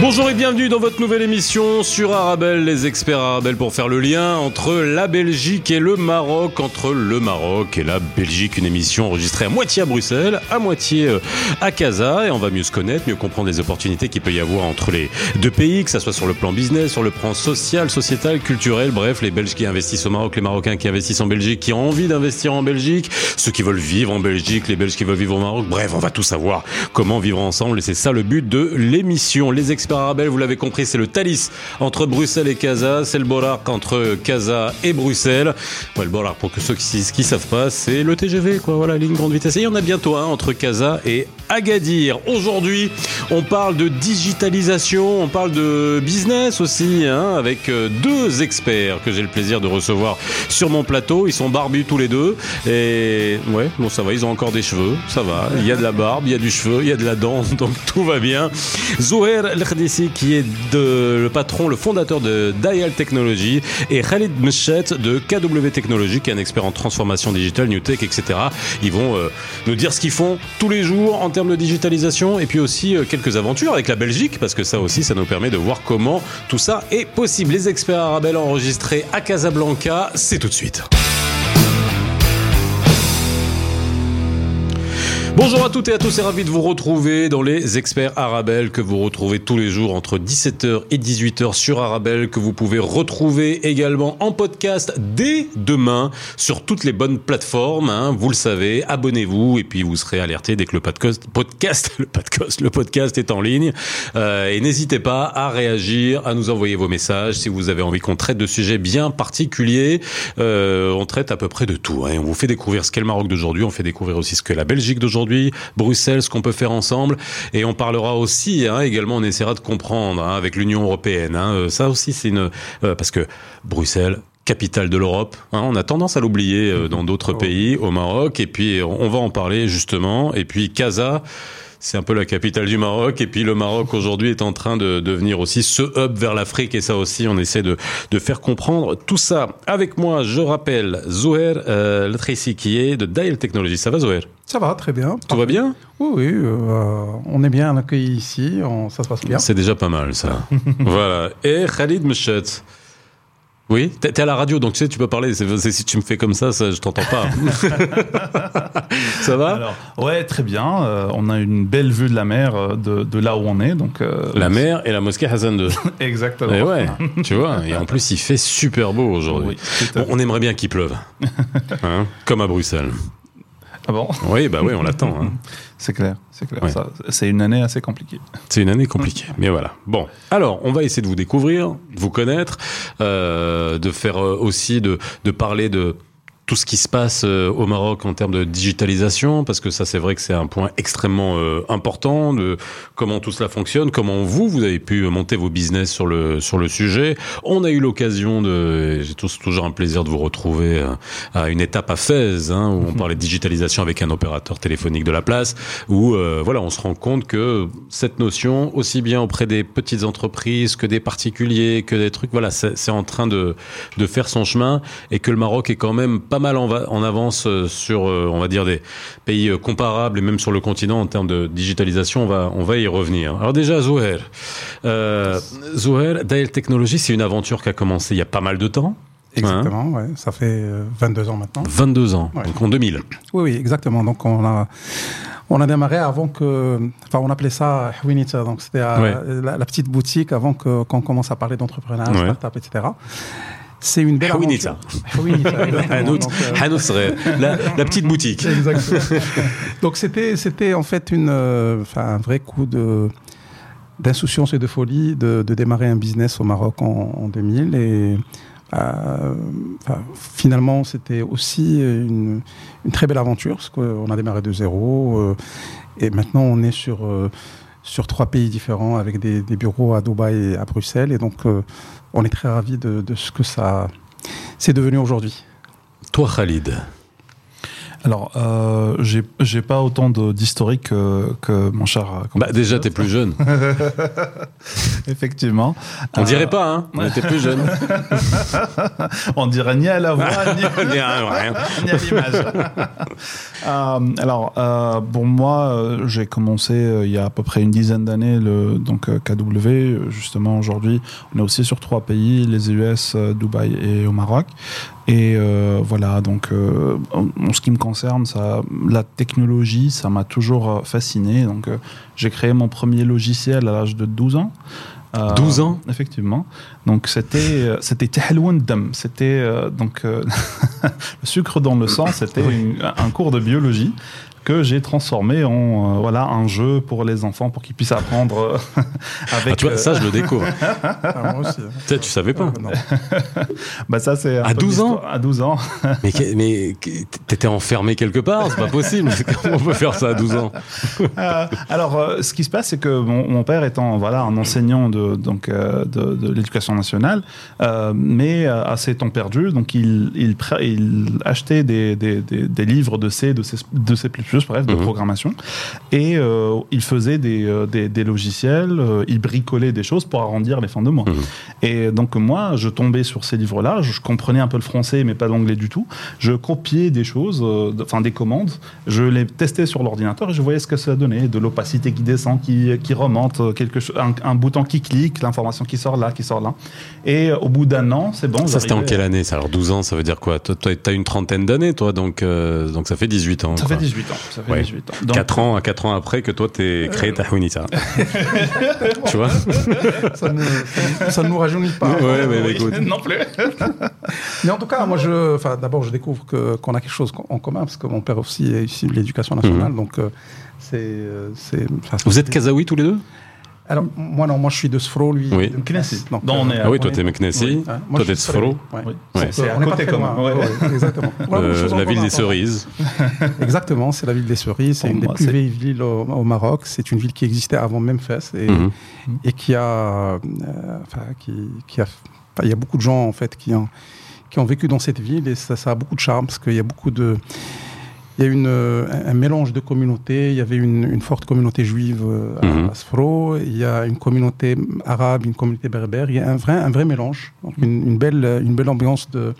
Bonjour et bienvenue dans votre nouvelle émission sur Arabelle, les experts Arabelle pour faire le lien entre la Belgique et le Maroc, entre le Maroc et la Belgique, une émission enregistrée à moitié à Bruxelles, à moitié euh, à Casa, et on va mieux se connaître, mieux comprendre les opportunités qu'il peut y avoir entre les deux pays, que ça soit sur le plan business, sur le plan social, sociétal, culturel, bref, les Belges qui investissent au Maroc, les Marocains qui investissent en Belgique, qui ont envie d'investir en Belgique, ceux qui veulent vivre en Belgique, les Belges qui veulent vivre au Maroc, bref, on va tout savoir comment vivre ensemble, et c'est ça le but de l'émission. Les Arabelle, vous l'avez compris, c'est le Thalys entre Bruxelles et Casa, c'est le Bollard entre Casa et Bruxelles. Ouais, le Bollard, pour ceux qui ne savent pas, c'est le TGV, quoi, voilà, ligne grande vitesse. Et il y en a bientôt un entre Casa et Agadir. Aujourd'hui, on parle de digitalisation, on parle de business aussi, hein, avec euh, deux experts que j'ai le plaisir de recevoir sur mon plateau. Ils sont barbus tous les deux. Et ouais, bon, ça va, ils ont encore des cheveux, ça va. Il y a de la barbe, il y a du cheveu, il y a de la dent, donc tout va bien. Zouher Khdissi, qui est de, le patron, le fondateur de Dial Technology, et Khalid Mechet de KW Technology, qui est un expert en transformation digitale, New Tech, etc. Ils vont euh, nous dire ce qu'ils font tous les jours en termes de digitalisation et puis aussi euh, quelques aventures avec la Belgique parce que ça aussi ça nous permet de voir comment tout ça est possible. Les experts arabes enregistrés à Casablanca, c'est tout de suite. Bonjour à toutes et à tous et ravi de vous retrouver dans les experts Arabelle que vous retrouvez tous les jours entre 17h et 18h sur Arabelle que vous pouvez retrouver également en podcast dès demain sur toutes les bonnes plateformes. Hein, vous le savez, abonnez-vous et puis vous serez alerté dès que le podcast, podcast, le podcast, le podcast est en ligne. Euh, et n'hésitez pas à réagir, à nous envoyer vos messages si vous avez envie qu'on traite de sujets bien particuliers. Euh, on traite à peu près de tout. Hein. On vous fait découvrir ce qu'est le Maroc d'aujourd'hui, on fait découvrir aussi ce qu'est la Belgique d'aujourd'hui aujourd'hui, Bruxelles, ce qu'on peut faire ensemble. Et on parlera aussi, hein, également, on essaiera de comprendre hein, avec l'Union européenne. Hein, euh, ça aussi, c'est une... Euh, parce que Bruxelles, capitale de l'Europe. on a tendance à l'oublier euh, dans d'autres oh. pays, au Maroc, et puis on va en parler justement. Et puis Casa, c'est un peu la capitale du Maroc. Et puis le Maroc aujourd'hui est en train de devenir aussi ce hub vers l'Afrique. Et ça aussi, on essaie de, de faire comprendre tout ça. Avec moi, je rappelle Zouher euh, qui est de Dial Technologies. Ça va Zouher? Ça va, très bien. Tout va bien? Oui, oui. Euh, on est bien accueillis ici. ça se passe bien. C'est déjà pas mal, ça. voilà. Et Khalid Mechet. Oui, t'es à la radio, donc tu sais, tu peux parler. si tu me fais comme ça, ça je t'entends pas. ça va Alors, Ouais, très bien. Euh, on a une belle vue de la mer euh, de, là où on est. Donc, euh, la mer et la mosquée Hassan II. Exactement. Et ouais, tu vois. Et en plus, il fait super beau aujourd'hui. on aimerait bien qu'il pleuve, hein, comme à Bruxelles. Ah bon? Oui, bah oui, on l'attend. Hein. C'est clair, c'est clair. C'est une année assez compliquée. C'est une année compliquée, mais voilà. Bon, alors, on va essayer de vous découvrir, de vous connaître, euh, de faire euh, aussi, de, de parler de tout ce qui se passe euh, au Maroc en termes de digitalisation, parce que ça c'est vrai que c'est un point extrêmement euh, important de comment tout cela fonctionne, comment vous vous avez pu monter vos business sur le sur le sujet. On a eu l'occasion de, j'ai toujours un plaisir de vous retrouver euh, à une étape à Fès, hein, où on parlait de digitalisation avec un opérateur téléphonique de la place, où voilà on se rend compte que cette notion, aussi bien auprès des petites entreprises que des particuliers, que des trucs, voilà c'est en train de de faire son chemin et que le Maroc est quand même pas mal en, en avance euh, sur, euh, on va dire, des pays euh, comparables et même sur le continent en termes de digitalisation. On va, on va y revenir. Alors déjà, Zouher. Euh, Zouher, Dael Technologies, c'est une aventure qui a commencé il y a pas mal de temps. Exactement, ouais. ça fait 22 ans maintenant. 22 ans, donc en 2000. Oui, oui, exactement. Donc on a, on a démarré avant que, enfin on appelait ça Hwinita, donc c'était la, petite boutique avant qu'on commence à parler d'entrepreneuriat, start-up, etc. C'est une belle aventure. la, la petite boutique. Exactement. Donc c'était c'était en fait une, euh, un vrai coup de d'insouciance et de folie de, de, démarrer un business au Maroc en, en 2000 et euh, finalement, c'était aussi une, une, très belle aventure parce qu'on a démarré de zéro euh, et maintenant on est sur euh, sur trois pays différents avec des, des, bureaux à Dubaï et à Bruxelles et donc on est très ravis de, ce que ça c'est devenu aujourd'hui. Toi, Khalid Alors, euh, j'ai pas autant d'historique que, que mon cher. euh, Bah, déjà, t'es plus jeune. Effectivement. On Euh, dirait pas, hein On était plus jeune. On dirait ni à la voix, ni, ni à l'image. Euh, alors, pour moi, j'ai commencé euh, il y a à peu près une dizaine d'années, le donc KW. Justement, aujourd'hui, on est aussi sur trois pays les US, Dubaï et au Maroc. Et euh, voilà, donc euh, en, ce qui me concerne, ça, la technologie, ça m'a toujours euh, fasciné. Donc, euh, j'ai créé mon premier logiciel à l'âge de 12 ans. Euh, 12 ans Effectivement. Donc c'était euh, c'était. C'était euh, donc euh, le sucre dans le sang. C'était un cours de biologie que j'ai transformé en euh, voilà un jeu pour les enfants pour qu'ils puissent apprendre euh, avec. Ah, tu vois, ça, je le découvre. Ah, moi aussi. hein. Ça, tu savais pas. Euh, non. bah ça c'est À peu 12 ans. À 12 ans. Mais, que- mais t'étais enfermé quelque part, c'est pas possible. Comment on peut faire ça à 12 ans? Euh, alors, euh, ce qui se passe, c'est que mon, mon père étant voilà un enseignant de donc euh, de, de l'éducation nationale, euh, mais euh, à ses temps perdus, donc il il, achetait des, des, des, des livres de C, de de Bref, de Mhm. programmation, et euh, il faisait des, euh, des, des logiciels, euh, il bricolait des choses pour arrondir les fins de mois. Mhm. Et donc moi, je tombais sur ces livres-là, je comprenais un peu le français, mais pas l'anglais du tout. Je copiais des choses, enfin des commandes, je les testais sur l'ordinateur et je voyais ce que ça donnait, de l'opacité qui descend, qui, qui remonte, quelque chose, un, un bouton qui clique, l'information qui sort là, qui sort là. Et au bout d'un an, c'est bon. Ça, c'était en quelle année ça? Alors 12 ans, ça veut dire quoi? Toi, toi, t'as une trentaine d'années, toi, donc, euh, donc ça fait 18 ans. Ça quoi. fait 18 ans. Ça fait Ouais. 18 ans. Donc, 4 ans, à 4 ans après que toi, t'es créé ta Hunita. tu vois Ça ne ça ne- ça ne nous rajeunit pas. Ouais, mais oui, écoute. non plus. Mais en tout cas, moi, je, d'abord, je découvre que- qu'on a quelque chose en commun, parce que mon père aussi est issu de l'éducation nationale, donc euh, c'est, euh, c'est. Mhm. Vous êtes Kazaoui tous les deux? Alors, moi, non, moi, je suis de Sfro, lui. Oui. de. Donc, Donc, on est- Ah oui, toi, t'es. Ah, moi, toi, t'es de Sfro. Ouais. Oui. Ouais. C'est euh, à on est pas côté quand même, ouais. Ouais, ouais, exactement. Euh, la ville des cerises. Exactement, c'est la ville des cerises. C'est une des plus vieilles villes au, au Maroc. C'est une ville qui existait avant Memphis et, Mhm. et qui a, euh, enfin, qui, qui a, enfin, il y a beaucoup de gens en fait qui ont, qui ont vécu dans cette ville et ça, ça a beaucoup de charme parce qu'il y a beaucoup de, il y a une, euh, un, mélange de communautés. Il y avait une, une forte communauté juive euh, à, Sfro. Il y a une communauté arabe, une communauté berbère. Il y a un vrai, un vrai mélange. Donc une, une belle, une belle ambiance de,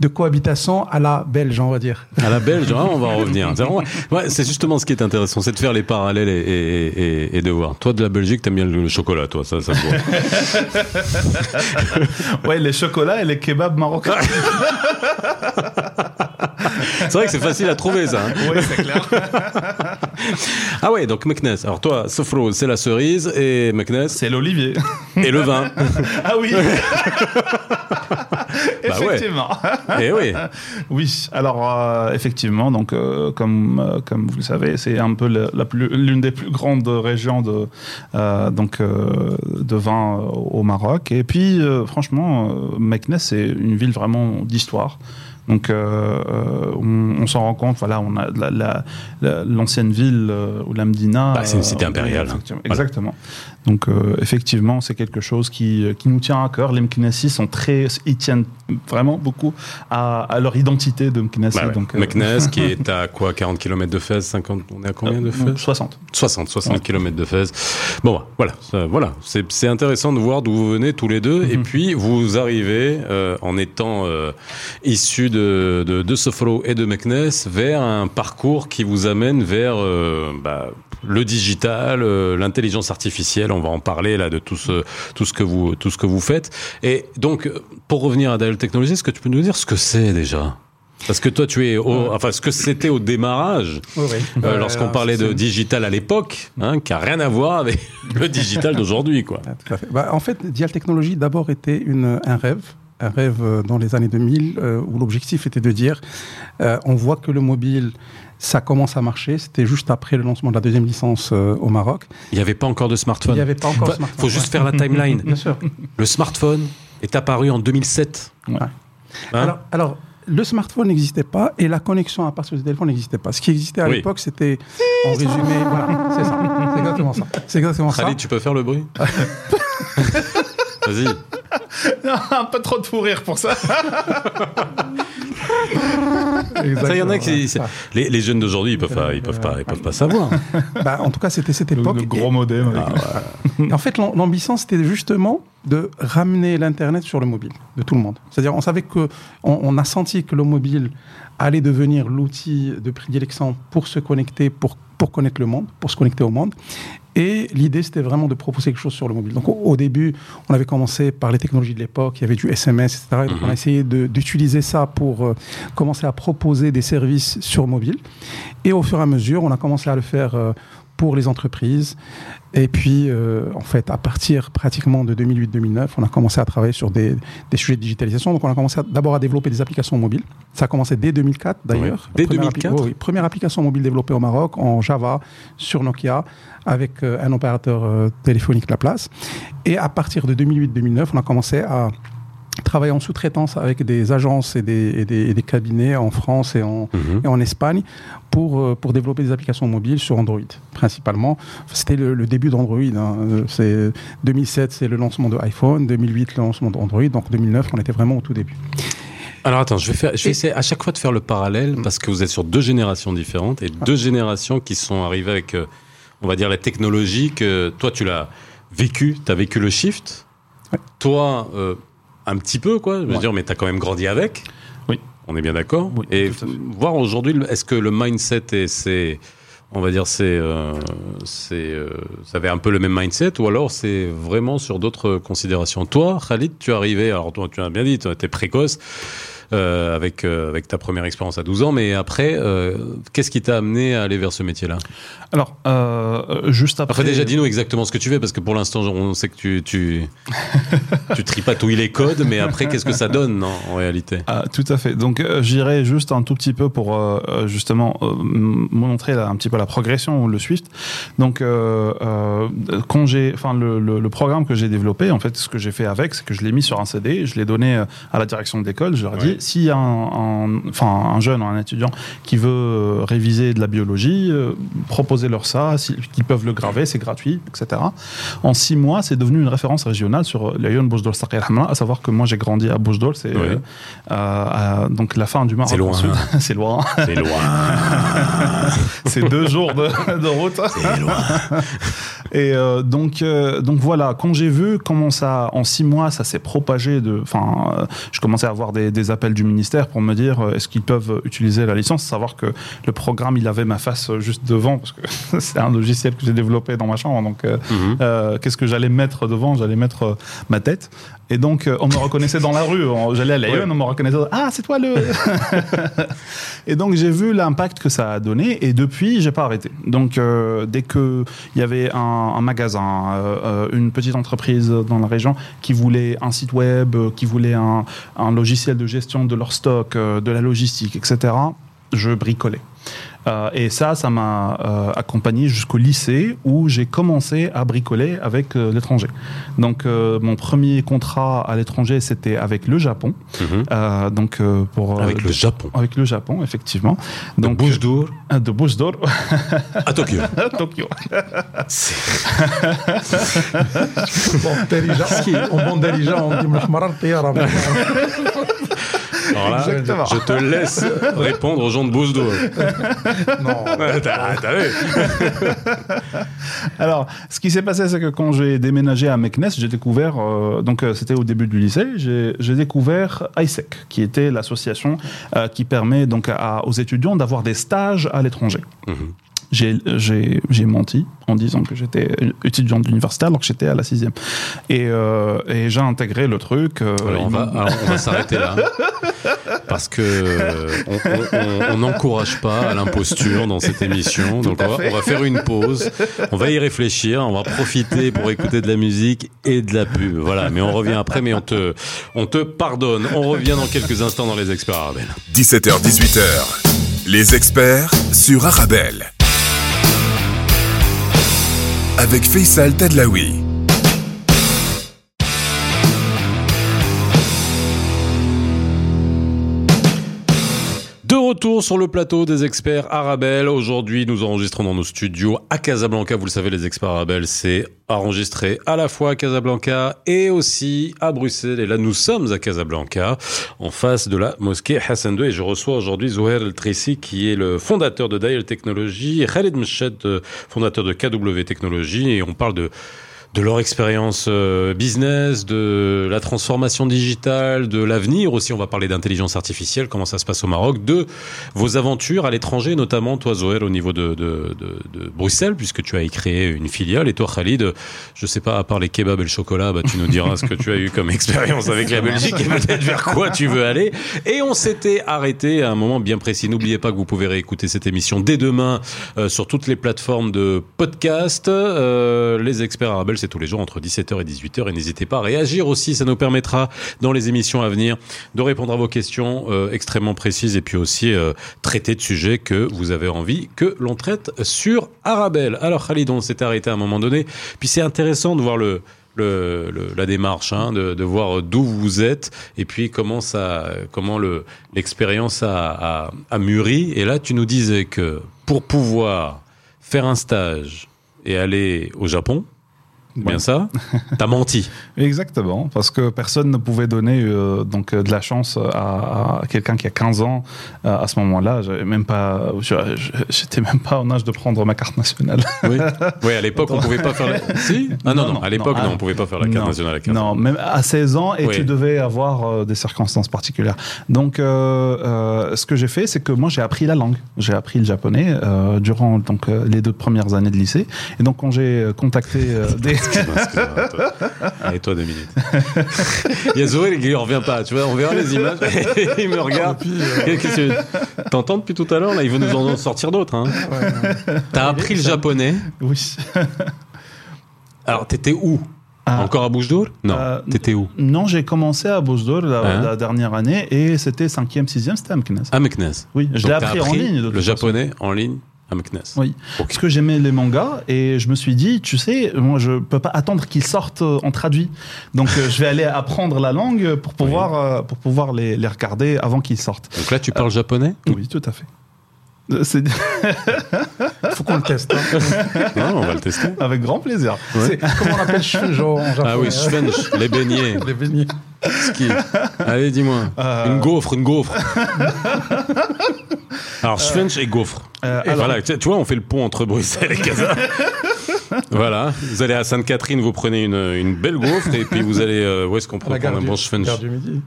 de cohabitation à la belge, on va dire. À la belge, hein, on va en revenir. C'est vraiment- ouais, c'est justement ce qui est intéressant, c'est de faire les parallèles et, et- et- et de voir. Toi, de la Belgique, t'aimes bien le chocolat, toi, ça, ça se voit. Ouais, les chocolats et les kebabs marocains. C'est vrai que c'est facile à trouver, ça. hein. oui, c'est clair. Ah ouais, donc Meknes. Alors toi, Sofro, c'est la cerise et Meknes, C'est l'olivier. et le vin. Ah oui. Bah ouais. Effectivement. Et oui. Oui, alors euh, effectivement, donc euh, comme euh, comme vous le savez, c'est un peu l'une des plus grandes régions de donc de vin au Maroc. Et puis franchement, Meknès c'est une ville vraiment d'histoire. Donc euh, euh, on, on s'en rend compte, voilà, on a la- la- la- l'ancienne ville euh, ou la Médina. Bah, c'est une cité impériale, hein. Voilà. Exactement. Donc euh, effectivement, c'est quelque chose qui, qui nous tient à cœur. Les Mknessi sont très, ils tiennent vraiment beaucoup à, à leur identité de Mknessi. Bah ouais. donc, euh, Meknes, qui est à quoi 40 km de Fès 50 On est à combien de euh, Fès? 60. 60, 60 Ouais. km de Fès. Bon, bah, voilà, ça, voilà. C'est, intéressant de voir d'où vous venez tous les deux. Et Mhm. puis, vous arrivez, euh, en étant euh, issus de, de, de Sofro et de Meknes, vers un parcours qui vous amène vers euh, bah, le digital, euh, l'intelligence artificielle. On va en parler là de tout ce, tout ce que vous, tout ce que vous faites. Et donc, pour revenir à Dial Technologies, est-ce que tu peux nous dire ce que c'est déjà? Parce que toi, tu es au, enfin, ce que c'était au démarrage, Oui, oui. euh, lorsqu'on parlait de digital à l'époque, hein, qui a rien à voir avec le digital d'aujourd'hui, quoi. Ah, tout à fait. Bah, en fait, Dial Technologies d'abord était une, un rêve, un rêve euh, dans les années 2000 euh, où l'objectif était de dire euh, on voit que le mobile ça commence à marcher. C'était juste après le lancement de la deuxième licence euh, au Maroc. Il n'y avait pas encore de Il smartphone. n'y avait pas encore Bah, de smartphone. faut juste faire la timeline. Bien sûr. Le smartphone est apparu en 2007. Ouais. Hein alors, alors, le smartphone n'existait pas et la connexion à partir du téléphone n'existait pas. Ce qui existait à Oui. l'époque, c'était en résumé. Voilà, c'est ça. C'est exactement ça. C'est exactement ça. Khalid, tu peux faire le bruit Vas-y. un peu trop de fou rire pour ça. Ça, il y en a qui. Les, les jeunes d'aujourd'hui, ils peuvent pas, ils peuvent pas, ils peuvent pas savoir. Bah, en tout cas, c'était cette Le, époque. le Et- gros modem. avec- Et en fait, l'am- l'ambition, c'était justement de ramener l'Internet sur le mobile de tout le monde. C'est-à-dire, on savait que, on, on a senti que le mobile allait devenir l'outil de prédilection pour se connecter, pour, pour connaître le monde, pour se connecter au monde. Et l'idée, c'était vraiment de proposer quelque chose sur le mobile. Donc, au, au début, on avait commencé par les technologies de l'époque, il y avait du SMS, etc. Et donc, on a essayé d'utiliser ça pour euh, commencer à proposer des services sur mobile. Et au fur et à mesure, on a commencé à le faire euh, pour les entreprises. Et puis, euh, en fait, à partir pratiquement de 2008-2009, on a commencé à travailler sur des, des sujets de digitalisation. Donc, on a commencé d'abord à développer des applications mobiles. Ça a commencé dès 2004, d'ailleurs. Dès Première appli- 2004? oui, oui. Première application mobile développée au Maroc en Java sur Nokia avec euh, un opérateur euh, téléphonique Laplace. Et à partir de 2008-2009, on a commencé à travailler en sous-traitance avec des agences et des, et des- et des cabinets en France et en, Mhm. et en Espagne pour, euh, pour développer des applications mobiles sur Android, principalement. C'était le, le début d'Android. hein. Euh, C'est 2007, c'est le lancement de iPhone. 2008, le lancement d'Android. Donc 2009, on était vraiment au tout début. Alors attends, je vais faire, je vais essayer à chaque fois de faire le parallèle parce que vous êtes sur deux générations différentes et deux générations qui sont arrivées avec, euh, on va dire, la technologie que toi tu l'as vécu, tu as vécu le shift. Ouais. Toi, euh, un petit peu quoi, je veux Ouais. dire, mais tu as quand même grandi avec. Oui. On est bien d'accord. Oui, et voir aujourd'hui, est-ce que le mindset et c'est, on va dire, c'est, euh, c'est, euh, ça avait un peu le même mindset ou alors c'est vraiment sur d'autres considérations? Toi, Khalid, tu es arrivé, alors toi, tu as bien dit, tu étais précoce. Euh, avec, euh, avec ta première expérience à 12 ans, mais après, euh, qu'est-ce qui t'a amené à aller vers ce métier-là? Alors, juste après. Après, déjà, dis-nous exactement ce que tu fais, parce que pour l'instant, on sait que tu, tu, tu tripatouilles les codes, mais après, qu'est-ce que ça donne en réalité? Ah, tout à fait. Donc j'irai juste un tout petit peu pour justement montrer là, un petit peu la progression ou le Swift. Donc quand j'ai, enfin le, le, le programme que j'ai développé, en fait, ce que j'ai fait avec, c'est que je l'ai mis sur un CD, je l'ai donné à la direction de l'école. Je leur ai Ouais. dit, a un, un- enfin un jeune ou un étudiant qui veut euh, réviser de la biologie, euh, proposez-leur ça, si, qu'ils peuvent le graver, c'est gratuit, etc. En six mois, c'est devenu une référence régionale sur l'Ayoun Boujdoul Saqi al Hamra, à savoir que moi j'ai grandi à Boujdoul, c'est Oui. euh, euh, donc la fin du Maroc. C'est loin, c'est loin. C'est loin. c'est deux jours de, de route. C'est loin. Et euh, donc, euh, donc voilà, quand j'ai vu comment ça, en six mois, ça s'est propagé de, enfin, euh, je commençais à avoir des, des appels du ministère pour me dire euh, est-ce qu'ils peuvent utiliser la licence, savoir que le programme il avait ma face euh, juste devant parce que c'est un logiciel que j'ai développé dans ma chambre, donc euh, Mhm. euh, qu'est-ce que j'allais mettre devant? J'allais mettre ma tête. Et donc, euh, on me reconnaissait dans la rue. J'allais à Lyon, Ouais. on me reconnaissait. Ah, c'est toi le. et donc, j'ai vu l'impact que ça a donné. Et depuis, j'ai pas arrêté. Donc, euh, dès que il y avait un, un magasin, euh, euh, une petite entreprise dans la région qui voulait un site web, qui voulait un, un logiciel de gestion de leur stock, de la logistique, etc., je bricolais. Euh, et ça, ça m'a euh, accompagné jusqu'au lycée où j'ai commencé à bricoler avec euh, l'étranger. Donc, euh, mon premier contrat à l'étranger, c'était avec le Japon. Mhm. Euh, donc, euh, pour euh, Avec le Japon. avec le Japon, effectivement. Donc, Donc, bouche euh, de Bouche d'Or à Tokyo. à Tokyo. Alors là, Exactement. je te laisse répondre aux gens de bouche d'our. Non. T'as t'as vu Alors, ce qui s'est passé, c'est que quand j'ai déménagé à Meknes, j'ai découvert, euh, donc euh, c'était au début du lycée, j'ai découvert ISEC, qui était l'association euh, qui permet donc à- aux étudiants d'avoir des stages à l'étranger. Mhm. J'ai- J'ai j'ai menti en disant que j'étais étudiant d'université alors que j'étais à la sixième. Et, euh, et j'ai intégré le truc. euh, Alors, on va, m'ont- alors, on va s'arrêter là. Parce que euh, on- n'encourage pas à l'imposture dans cette émission. Donc on va, fait. on va faire une pause. On va y réfléchir. On va profiter pour écouter de la musique et de la pub. Voilà. Mais on revient après. Mais on te, on te pardonne. On revient dans quelques instants dans les experts Arabelle. 17h-18h, les experts sur Arabelle. Avec Faisal Tadlaoui. Retour sur le plateau des experts Arabelle. Aujourd'hui, nous enregistrons dans nos studios à Casablanca. Vous le savez, les experts Arabelle, c'est enregistré à la fois à Casablanca et aussi à Bruxelles. Et là, nous sommes à Casablanca, en face de la mosquée Hassan II. Et je reçois aujourd'hui Zouher El Trissi, qui est le fondateur de Dial Technology, et Khalid Mched, fondateur de KW Technology. Et on parle de de leur expérience euh, business, de la transformation digitale, de l'avenir aussi. On va parler d'intelligence artificielle, comment ça se passe au Maroc, de vos aventures à l'étranger, notamment toi Zoël au niveau de, de, de, de, Bruxelles, puisque tu as créé une filiale. Et toi Khalid, je sais pas, à part les kebabs et le chocolat, bah, tu nous diras ce que tu as eu comme expérience avec la Belgique et peut-être vers quoi tu veux aller. Et on s'était arrêté à un moment bien précis. N'oubliez pas que vous pouvez réécouter cette émission dès demain euh, sur toutes les plateformes de podcast. Euh, les experts arabes c'est tous les jours entre 17h et 18h. Et n'hésitez pas à réagir aussi, ça nous permettra dans les émissions à venir de répondre à vos questions euh, extrêmement précises et puis aussi euh, traiter de sujets que vous avez envie que l'on traite sur Arabelle. Alors Khalid, on s'est arrêté à un moment donné. Puis c'est intéressant de voir le, la démarche, hein, de, voir d'où vous êtes et puis comment ça, comment le l'expérience a, mûri. Et là, tu nous disais que pour pouvoir faire un stage et aller au Japon, Bien ouais. ça T'as menti. Exactement, parce que personne ne pouvait donner euh, donc de la chance à, à quelqu'un qui a 15 ans euh, à ce moment-là. J'avais même pas, j'étais même pas en âge de prendre ma carte nationale. Oui, oui à l'époque on pouvait pas faire. La... Si Ah non non, non, à l'époque non, on pouvait pas faire la carte nationale à 15 ans. Non, même à 16 ans et oui. tu devais avoir euh, des circonstances particulières. Donc euh, ce que j'ai fait, c'est que moi j'ai appris la langue. J'ai appris le japonais durant donc les deux premières années de lycée. Et donc quand j'ai contacté des Allez, toi deux minutes. Il y a Zoé ne revient pas, tu vois, on verra les images. il me regarde. Euh... T'entends depuis tout à l'heure, là, il veut nous en sortir d'autres. Hein. Ouais, T'as appris le japonais Oui. Alors, t'étais où ah. Encore à Bouche d'Or Non. Euh, T'étais où Non, j'ai commencé à Bouche d'Or la, Hein la, dernière année et c'était 5e, 6e, c'était à Meknes. À Meknes Oui, je l'ai appris, appris, en ligne. De le japonais en ligne à Meknes. Oui. Okay. Parce que j'aimais les mangas et je me suis dit, tu sais, moi je peux pas attendre qu'ils sortent en traduit. Donc euh, je vais aller apprendre la langue pour pouvoir, oui. euh, pour pouvoir les, les regarder avant qu'ils sortent. Donc là, tu parles japonais? Oui, tout à fait. Euh, Il faut qu'on le teste. Hein. non, on va le tester. Avec grand plaisir. Ouais. Comment on appelle shunjo en japonais Ah oui, shunjo, les beignets. les beignets. Ski. Allez, dis-moi. Euh... Une gaufre, une gaufre. alors, shunjo et gaufre. Euh, alors... Voilà, tu vois, on fait le pont entre Bruxelles et Casa. voilà, vous allez à Sainte-Catherine, vous prenez une, une, belle gaufre et puis vous allez. Euh, où est-ce qu'on prend un bon shunjo du midi.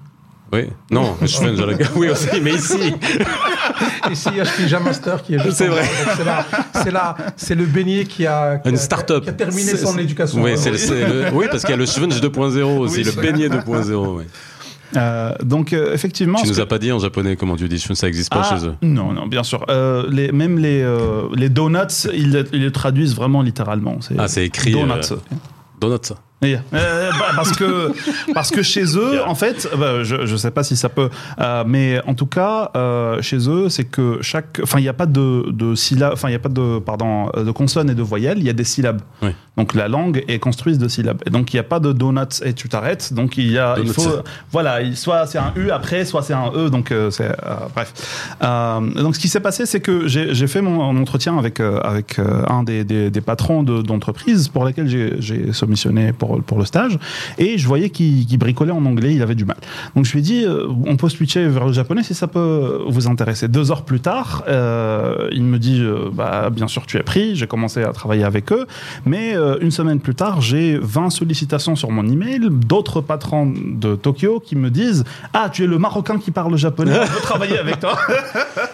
Oui, non, je fais la Oui, aussi, mais ici. ici, il y a Pija Master qui est juste. C'est vrai. C'est là, c'est le beignet qui a. Une start-up. Qui a terminé son éducation. Oui, c'est le, oui, parce qu'il y a le Schwunsch 2.0 aussi, oui, le beignet 2.0. Oui. Euh, donc euh, effectivement. Tu nous as pas dit en japonais comment tu dis ça n'existe pas ah, chez eux. Non, non, bien sûr. Euh, les, même les les donuts, ils, ils, le traduisent vraiment littéralement. Ah, c'est écrit. Donuts. Donuts. Euh, bah, parce que parce que chez eux, en fait, bah, je je sais pas si ça peut, euh, mais en tout cas, euh, chez eux, c'est que chaque, enfin, il n'y a pas de de syllabes, enfin, il y a pas de pardon de consonnes et de voyelles, il y a des syllabes. Oui. Donc la langue est construite de syllabes. Et donc il n'y a pas de donuts et tu t'arrêtes. Donc il y a, il faut, voilà, soit c'est un u après, soit c'est un e. Donc c'est bref. donc ce qui s'est passé, c'est que j'ai fait mon, mon, entretien avec avec un des, des, des patrons d'entreprise de, pour lesquels j'ai soumissionné pour pour le stage et je voyais qu'il qu bricolait en anglais, il avait du mal. Donc je lui ai dit, euh, on peut switcher vers le japonais si ça peut vous intéresser. Deux heures plus tard, euh, il me dit, euh, bah, bien sûr tu es pris, j'ai commencé à travailler avec eux, mais une semaine plus tard, j'ai 20 sollicitations sur mon email, d'autres patrons de Tokyo qui me disent, ah tu es le Marocain qui parle japonais, on veut travailler avec toi.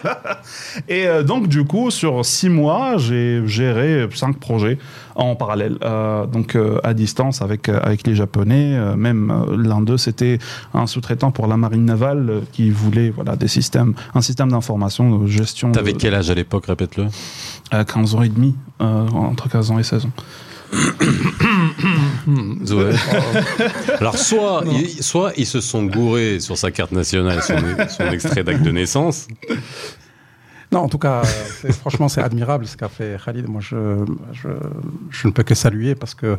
et donc du coup, sur six mois, j'ai géré cinq projets en parallèle, donc à distance avec avec les Japonais. Euh, même l'un d'eux, c'était un sous-traitant pour la marine navale euh, qui voulait voilà des systèmes, un système d'information, de gestion. T'avais quel âge à l'époque, répète-le? 15 ans et demi, euh, entre 15 ans et 16 ans. Zoé. Alors soit ils, soit ils se sont gourés sur sa carte nationale son, son extrait d'acte de naissance Non, en tout cas, franchement, c'est admirable ce qu'a fait Khalid. Moi, je, je, je ne peux que saluer parce que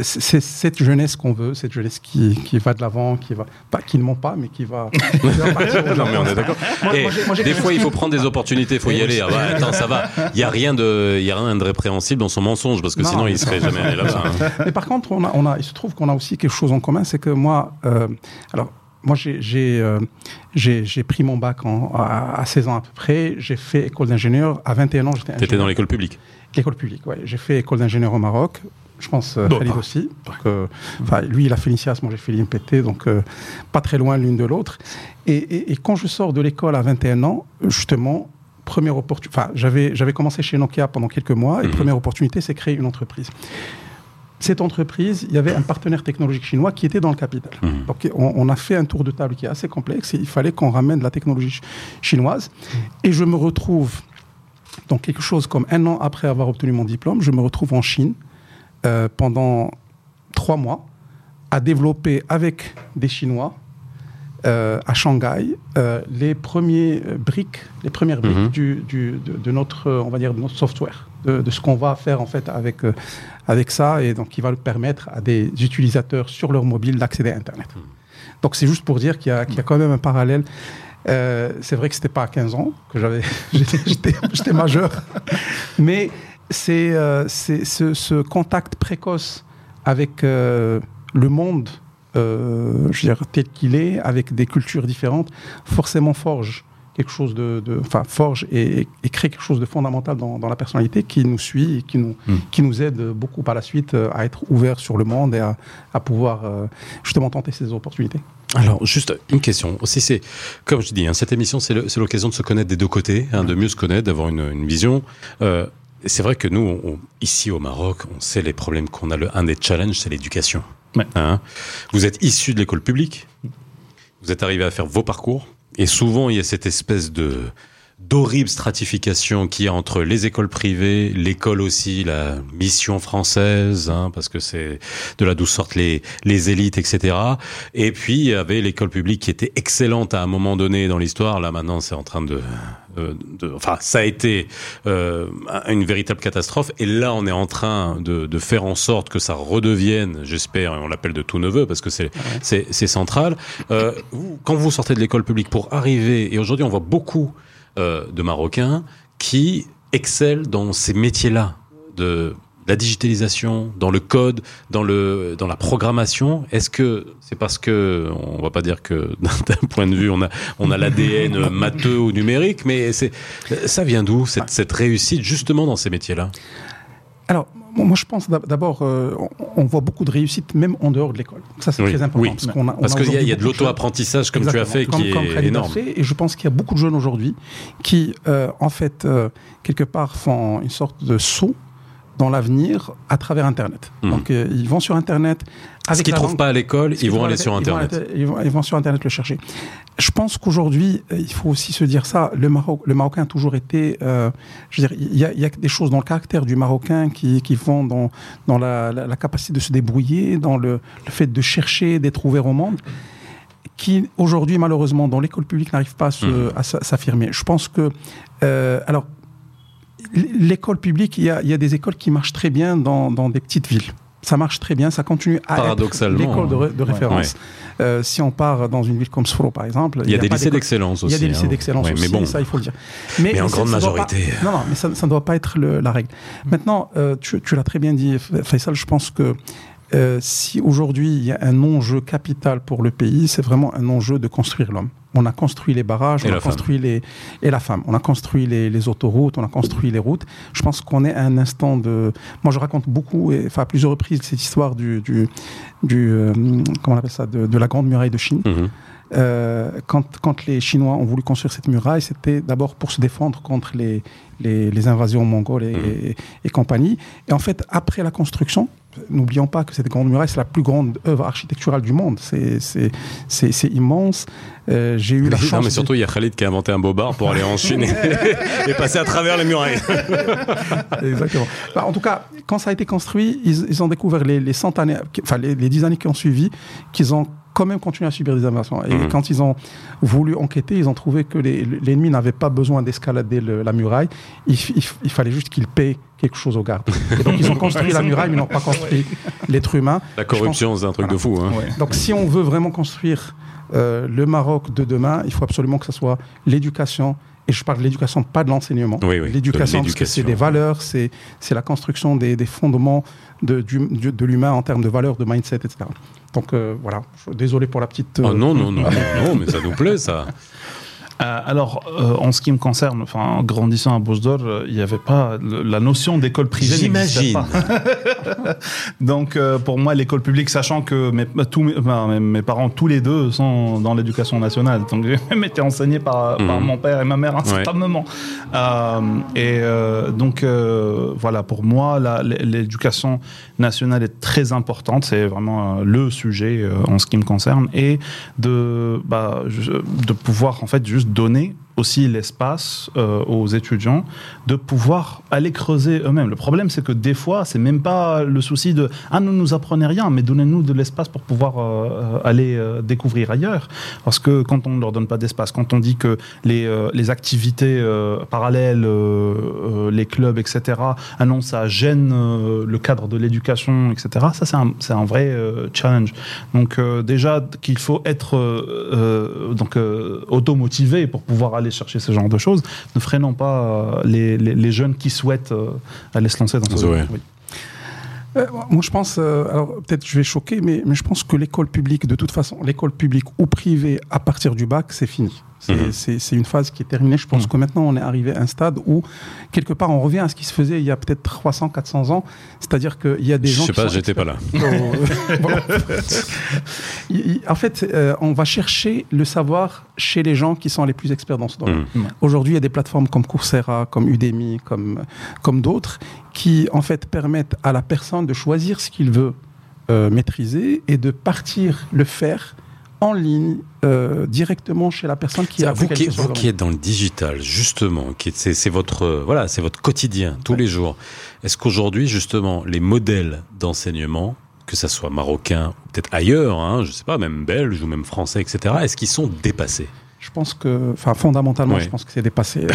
c'est cette jeunesse qu'on veut, cette jeunesse qui, qui va de l'avant, qui va, pas, qui ne ment pas, mais qui va. qui va partir au Non mais on est d'accord. Des fois il faut prendre des opportunités, il faut y aller. Ah bah, attends, ça va. Il y a rien de, il y a rien de répréhensible dans son mensonge parce que Non, sinon il serait non. jamais allé là-bas. hein. Mais par contre, on a, on a, il se trouve qu'on a aussi quelque chose en commun, c'est que moi, euh, alors, moi, j'ai j'ai, euh, pris mon bac en- à, à 16 ans à peu près. J'ai fait école d'ingénieur. À 21 ans, j'étais T'étais dans l'école publique. L'école publique, oui. J'ai fait école d'ingénieur au Maroc. Je pense euh, Khalid aussi. Donc, euh, lui, il a fait l'INSIAS, moi j'ai fait l'IMPT, donc euh, pas très loin l'une de l'autre. Et, et- et quand je sors de l'école à 21 ans, justement, première opportunité. Enfin, j'avais j'avais commencé chez Nokia pendant quelques mois, et Mhm. première opportunité, c'est créer une entreprise. Cette entreprise, il y avait un partenaire technologique chinois qui était dans le capital. Mhm. Donc, on, on a fait un tour de table qui est assez complexe et il fallait qu'on ramène de la technologie ch- chinoise. Et je me retrouve, donc quelque chose comme un an après avoir obtenu mon diplôme, je me retrouve en Chine euh, pendant trois mois à développer avec des Chinois euh, à Shanghai euh, les premiers briques, les premières briques du, du- de, de notre, on va dire, de notre software, de, de ce qu'on va faire en fait avec euh, avec ça et donc qui va le permettre à des utilisateurs sur leur mobile d'accéder à Internet. Donc c'est juste pour dire qu'il y, y a quand même un parallèle. Euh, c'est vrai que c'était pas à 15 ans que j'avais, j'étais, majeur, mais c'est, euh, ce, ce contact précoce avec euh, le monde, je veux dire tel qu'il est, avec des cultures différentes, forcément forge quelque chose de, de- enfin forge et, et crée quelque chose de fondamental dans, dans la personnalité qui nous suit et qui nous, Mm. qui nous aide beaucoup par la suite euh, à être ouvert sur le monde et à, à pouvoir euh, justement tenter ces opportunités. Alors, juste une question. Aussi, c'est, comme je dis, hein, cette émission, c'est l'occasion de se connaître des deux côtés, hein, de mieux se connaître, d'avoir une, une vision. Euh, c'est vrai que nous, on- ici au Maroc, on sait les problèmes qu'on a. Le, un des challenges, c'est l'éducation. Ouais. Hein vous êtes issu de l'école publique. Vous êtes arrivé à faire vos parcours. Et souvent, il y a cette espèce de d'horrible stratification qu'il y a entre les écoles privées, l'école aussi, la mission française, hein, parce que c'est de là d'où sortent les, les élites, etc. Et puis il y avait l'école publique qui était excellente à un moment donné dans l'histoire. Là maintenant, c'est en train de, de, de- enfin, ça a été euh, une véritable catastrophe. Et là, on est en train de, de faire en sorte que ça redevienne, j'espère, et on l'appelle de tout neveu parce que c'est central. Euh, vous, quand vous sortez de l'école publique pour arriver, et aujourd'hui, on voit beaucoup euh, de Marocains qui excellent dans ces métiers-là de la digitalisation, dans le code, dans le dans la programmation. Est-ce que c'est parce que on va pas dire que d'un point de vue on a on a l'ADN matheux ou numérique, mais c'est ça vient d'où cette, cette réussite justement dans ces métiers-là? Alors, moi, je pense d'ab- d'abord, euh, on, voit beaucoup de réussite même en dehors de l'école. Ça, c'est Oui, très important. oui. Parce qu'on a- on Parce a qu'il y a, y de l'auto-apprentissage comme tu as fait qui comme- est énorme. et je pense qu'il y a beaucoup de jeunes aujourd'hui qui, euh, en fait, euh, quelque part, font une sorte de saut dans l'avenir à travers Internet. Mhm. Donc, euh, ils vont sur Internet. Ce avec qu'ils la trouvent langue- pas à l'école, ce ils vont aller sur Internet. Ils vont, ils vont sur Internet le chercher. Je pense qu'aujourd'hui, euh, il faut aussi se dire ça, le, Maroc, le Marocain a toujours été... euh, je veux dire, il y, a, il y a des choses dans le caractère du Marocain qui, qui vont dans, dans la, la- la capacité de se débrouiller, dans le, le fait de chercher, d'être ouvert au monde, qui aujourd'hui, malheureusement, dans l'école publique, n'arrive pas à Mhm. s'affirmer. Je pense que... euh, alors, l'école publique, il y, a, il y a des écoles qui marchent très bien dans, dans des petites villes. Ça marche très bien, ça continue à être l'école de, ré- de ouais. référence. Euh, si on part dans une ville comme Sforo, par exemple, Il y a des lycées d'excellence Il aussi. y a des lycées hein. d'excellence Ouais, aussi, mais bon, ça il faut le dire. Mais en grande pas- majorité. non, non, mais ça ça ne doit pas être le- la règle. Maintenant, euh, tu, tu l'as très bien dit, Faisal, je pense que euh, si aujourd'hui il y a un enjeu capital pour le pays, c'est vraiment un enjeu de construire l'homme. On a construit les barrages, Et on a construit les et la femme. On a construit les, les autoroutes, on a construit les routes. Je pense qu'on est à un instant de. Moi, je raconte beaucoup, et, enfin à plusieurs reprises, cette histoire du du, du euh, comment on appelle ça, de, de la grande muraille de Chine. Mhm. Euh, quand, quand les Chinois ont voulu construire cette muraille, c'était d'abord pour se défendre contre les, les, les invasions mongoles et, Mhm. et, et compagnie. Et en fait, après la construction, n'oublions pas que cette grande muraille, c'est la plus grande œuvre architecturale du monde. C'est immense. Euh, J'ai eu la chance. Non, mais surtout, il y a Khalid qui a inventé un bobard pour aller en Chine et, et passer à travers les murailles. Exactement. Bah, en tout cas, quand ça a été construit, ils, ils ont découvert les, les 100 années, enfin les, les 10 années qui ont suivi, qu'ils ont quand même continué à subir des invasions. Et Mhm. quand ils ont voulu enquêter, ils ont trouvé que les- l'ennemi n'avait pas besoin d'escalader la muraille. Il, fallait juste qu'il paye quelque chose aux gardes. Et donc ils ont construit la muraille, mais ils n'ont pas construit l'être humain. La corruption, c'est un truc de fou. Hein. Ouais. donc, si on veut vraiment construire euh, le Maroc de demain, il faut absolument que ce soit l'éducation. Et je parle de l'éducation, pas de l'enseignement. Oui, oui, de l'éducation, parce que c'est des valeurs, c'est c'est la construction des, des fondements de, du- de l'humain en termes de valeurs, de mindset, etc. Donc euh, voilà, désolé pour la petite. euh, Oh non, non, non, non, mais ça nous plaît, ça. Euh, alors, euh, en ce qui me concerne, enfin, en grandissant à Bouche d'Or, euh, il n'y avait pas le- la notion d'école privée. J'imagine. pas. Donc, euh, pour moi, l'école publique, sachant que mes, tous mes, enfin, mes- mes parents, tous les deux, sont dans l'éducation nationale. Donc, j'ai même été enseigné par, par Mhm. mon père et ma mère instantanément. Euh, et euh, donc, euh, voilà, pour moi, l'éducation nationale est très importante. C'est vraiment euh, le sujet euh, en ce qui me concerne. Et de, bah, je- de pouvoir, en fait, juste donner aussi l'espace euh, aux étudiants de pouvoir aller creuser eux-mêmes. Le problème, c'est que des fois, c'est même pas le souci de ah ne nous apprenez rien, mais donnez-nous de l'espace pour pouvoir euh, aller euh, découvrir ailleurs. Parce que quand on ne leur donne pas d'espace, quand on dit que les, les activités parallèles, les clubs, etc., ah non, ça gêne le cadre de l'éducation, etc., ça c'est un, un vrai challenge. Donc déjà qu'il faut être donc automotivé pour pouvoir aller chercher ce genre de choses, ne freinons pas euh, les, les, les jeunes qui souhaitent euh, aller se lancer dans ce. Oui. Euh, moi, je pense, euh, alors peut-être je vais choquer, mais, mais je pense que l'école publique, de toute façon, l'école publique ou privée à partir du bac, c'est fini. C'est c'est- c'est une phase qui est terminée. Je pense Mhm. que maintenant, on est arrivé à un stade où, quelque part, on revient à ce qui se faisait il y a peut-être 300, 400 ans. C'est-à-dire qu'il y a des Je gens sais qui pas, j'étais pas là. Il- en fait, euh, on va chercher le savoir chez les gens qui sont les plus experts dans ce domaine. Mhm. Aujourd'hui, il y a des plateformes comme Coursera, comme Udemy, comme, comme d'autres, qui en fait permettent à la personne de choisir ce qu'il veut euh, maîtriser et de partir le faire en ligne euh, directement chez la personne qui a vous, qui, vous qui êtes dans le digital, justement, qui est- c'est c'est votre euh, voilà, c'est votre quotidien tous les jours. Est-ce qu'aujourd'hui, justement, les modèles d'enseignement, que ça soit marocain ou peut-être ailleurs, hein, je sais pas, même belge ou même français, etc., est-ce qu'ils sont dépassés? Je pense que, enfin, fondamentalement, je pense que c'est dépassé.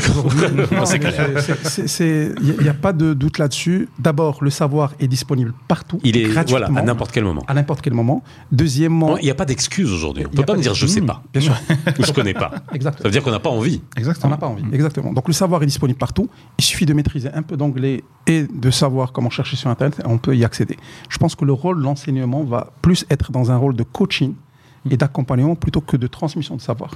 Il n'y a pas de doute là-dessus. D'abord, le savoir est disponible partout, Il est gratuitement, voilà à n'importe quel moment. à n'importe quel moment. Deuxièmement, Il n'y a pas d'excuse aujourd'hui. On y peut pas me dire je sais Mmh, pas bien sûr, ou je connais pas. Ça exactement. veut dire qu'on n'a pas envie. On Exactement. n'a pas envie, exactement. Donc le savoir est disponible partout. Il suffit de maîtriser un peu d'anglais et de savoir comment chercher sur Internet. et On peut y accéder. Je pense que le rôle de l'enseignement va plus être dans un rôle de coaching et d'accompagnement plutôt que de transmission de savoir.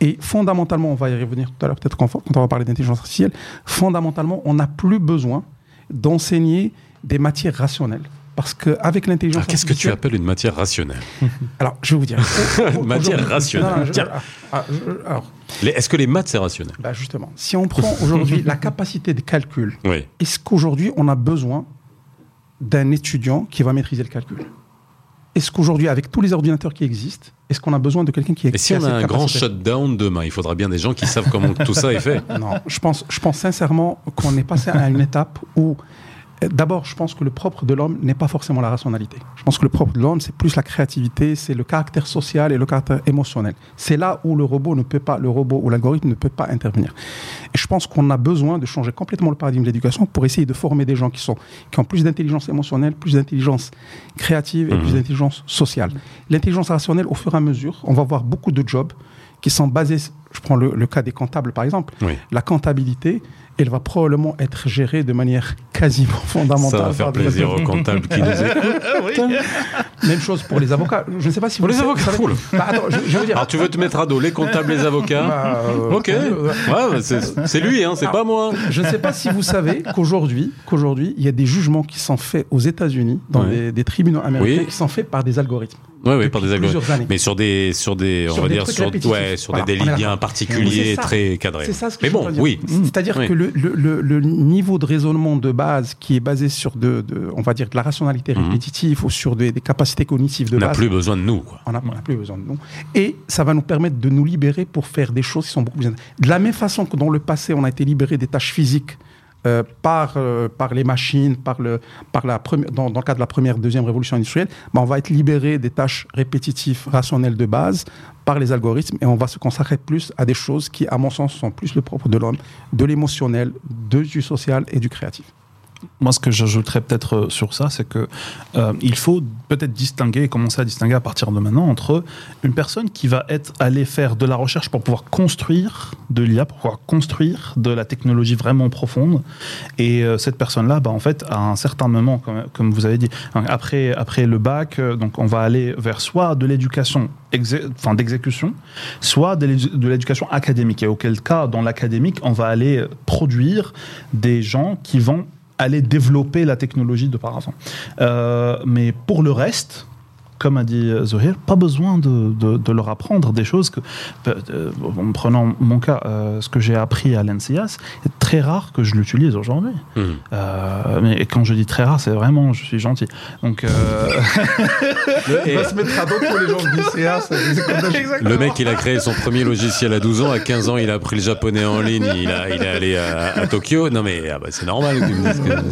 Et fondamentalement, on va y revenir tout à l'heure, peut-être quand, quand on va parler d'intelligence artificielle, fondamentalement, on n'a plus besoin d'enseigner des matières rationnelles. Parce qu'avec l'intelligence Alors, Qu'est-ce que tu appelles une matière rationnelle? Alors, je vais vous dire. Une matière rationnelle. Non, non, je- ah, ah, je- Est-ce que les maths c'est rationnel? Bah justement, si on prend aujourd'hui la capacité de calcul, Oui. est-ce qu'aujourd'hui on a besoin d'un étudiant qui va maîtriser le calcul? Est-ce qu'aujourd'hui, avec tous les ordinateurs qui existent, est-ce qu'on a besoin de quelqu'un qui Et si on a un grand shutdown demain, il faudra bien des gens qui savent comment tout ça est fait. Non, je pense, je pense sincèrement qu'on est passé à une étape où, d'abord, je pense que le propre de l'homme n'est pas forcément la rationalité. Je pense que le propre de l'homme, c'est plus la créativité, c'est le caractère social et le caractère émotionnel. C'est là où le robot ne peut pas, le robot ou l'algorithme ne peut pas intervenir. Et je pense qu'on a besoin de changer complètement le paradigme de l'éducation pour essayer de former des gens qui sont, qui ont plus d'intelligence émotionnelle, plus d'intelligence créative et Mhm. plus d'intelligence sociale. L'intelligence rationnelle, au fur et à mesure, on va voir beaucoup de jobs qui sont basés, je prends le, le cas des comptables par exemple, Oui. la comptabilité, elle va probablement être gérée de manière quasiment fondamentale. Ça va faire plaisir aux comptables qui nous écoutent. Même chose pour les avocats. Je ne sais pas si Pour vous les le avocats, savez- cool. Bah, attends, je, je veux dire. Alors tu veux te mettre à dos les comptables, les avocats bah, euh, Ok. euh, Ouais, c'est lui, hein, c'est Ah. pas moi. Je ne sais pas si vous savez qu'aujourd'hui, qu'aujourd'hui, il y a des jugements qui sont faits aux États-Unis, dans Ouais. des, des tribunaux américains, Oui. qui sont faits par des algorithmes. Oui, oui, par des algorithmes. Mais sur des, sur des, on Sur va des dire, sur, ouais, sur Voilà, des délits bien particuliers, ça. très cadrés. C'est ça ce que Mais je bon, veux dire. oui. C'est-à-dire Oui. que le, le- le- le niveau de raisonnement de base qui est basé sur de, de- on va dire de la rationalité Mhm. répétitive ou sur des, des capacités cognitives de On n'a base, plus besoin de nous. Quoi. on n'a on n'a plus besoin de nous. Et ça va nous permettre de nous libérer pour faire des choses qui sont beaucoup plus... De la même façon que dans le passé, on a été libéré des tâches physiques euh, par, euh, par les machines, par le, par la première, dans, dans le cadre de la première, deuxième révolution industrielle, ben, on va être libéré des tâches répétitives, rationnelles de base par les algorithmes et on va se consacrer plus à des choses qui, à mon sens, sont plus le propre de l'homme, de l'émotionnel, du social et du créatif. Moi, ce que j'ajouterais peut-être euh, sur ça, c'est que euh, il faut peut-être distinguer, commencer à distinguer à partir de maintenant entre une personne qui va être allée faire de la recherche pour pouvoir construire de l'IA, pour pouvoir construire de la technologie vraiment profonde, et euh, cette personne-là, bah, en fait, à un certain moment, comme, comme vous avez dit, hein, après après le bac, donc on va aller vers soit de l'éducation, enfin d'exécution, soit de l'éducation académique. Et auquel cas, dans l'académique, on va aller produire des gens qui vont aller développer la technologie de par avant. Euh, mais pour le reste, comme a dit euh, Zohir, pas besoin de, de- de leur apprendre des choses que, euh, en prenant mon cas, euh, ce que j'ai appris à l'NCIAS, est très rare que je l'utilise aujourd'hui. Euh, mais quand je dis très rare, c'est vraiment, je suis gentil. Donc, euh, Et se mettre à dos pour les gens de le mec, il a créé son premier logiciel à 12 ans. À 15 ans, il a appris le japonais en ligne. Il, a, il est allé à, à Tokyo. Non, mais ah bah, c'est normal.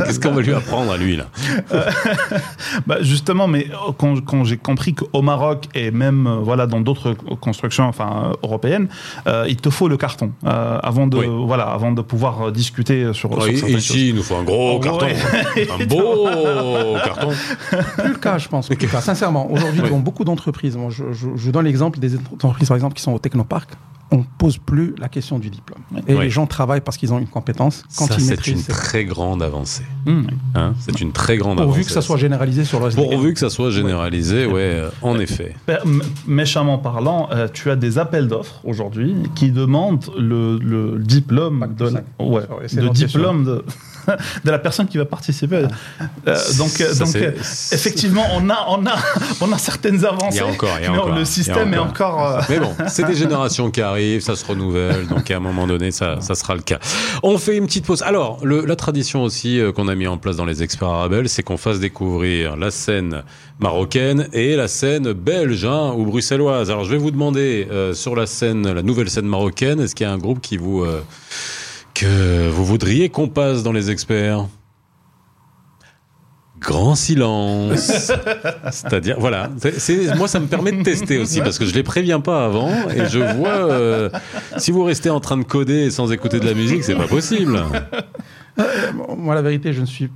Qu'est-ce qu'on va lui apprendre à lui, là? Bah justement, mais quand, quand j'ai compris qu'au Maroc et même euh, voilà dans d'autres constructions enfin euh, européennes, euh, il te faut le carton euh, avant de Oui. voilà avant de pouvoir discuter sur, sur certaines choses. Ici, il nous faut un gros Oh, carton. ouais. Un beau carton. plus le cas, je pense. plus le cas. Sincèrement, aujourd'hui, Oui. dans beaucoup d'entreprises, moi, je, je- je donne l'exemple des entreprises, par exemple, qui sont au Technopark, on pose plus la question du diplôme. Et Oui. les gens travaillent parce qu'ils ont une compétence. Quand Ça, ils c'est maîtrisent, une c'est- très grande avancée. Mmh. Hein c'est une très grande avancée. pourvu que ça soit généralisé sur le reste Pourvu que ça soit généralisé, ouais, euh, en effet. Méchamment parlant, euh, tu as des appels d'offres aujourd'hui qui demandent le, le diplôme de ouais, diplôme de, de la personne qui va participer. Euh, donc, euh, Ça, donc euh, effectivement, on a, on a, on a certaines avancées. Il y a encore, il y a mais encore, il y le a système est encore. encore. euh, Mais bon, c'est des générations qui arrivent, ça se renouvelle, donc à un moment donné, ça, ça sera le cas. On fait une petite pause. Alors, le- la tradition aussi qu'on a mis en place dans les experts arabes, c'est qu'on fasse découvrir la scène marocaine et la scène belge hein, ou bruxelloise. Alors, je vais vous demander euh, sur la scène, la nouvelle scène marocaine, est-ce qu'il y a un groupe qui vous euh, que vous voudriez qu'on passe dans les experts? Grand silence. C'est-à-dire, voilà. C'est- moi, ça me permet de tester aussi parce que je les préviens pas avant et je vois euh, si vous restez en train de coder sans écouter de la musique, c'est pas possible. Moi, la vérité, je ne suis,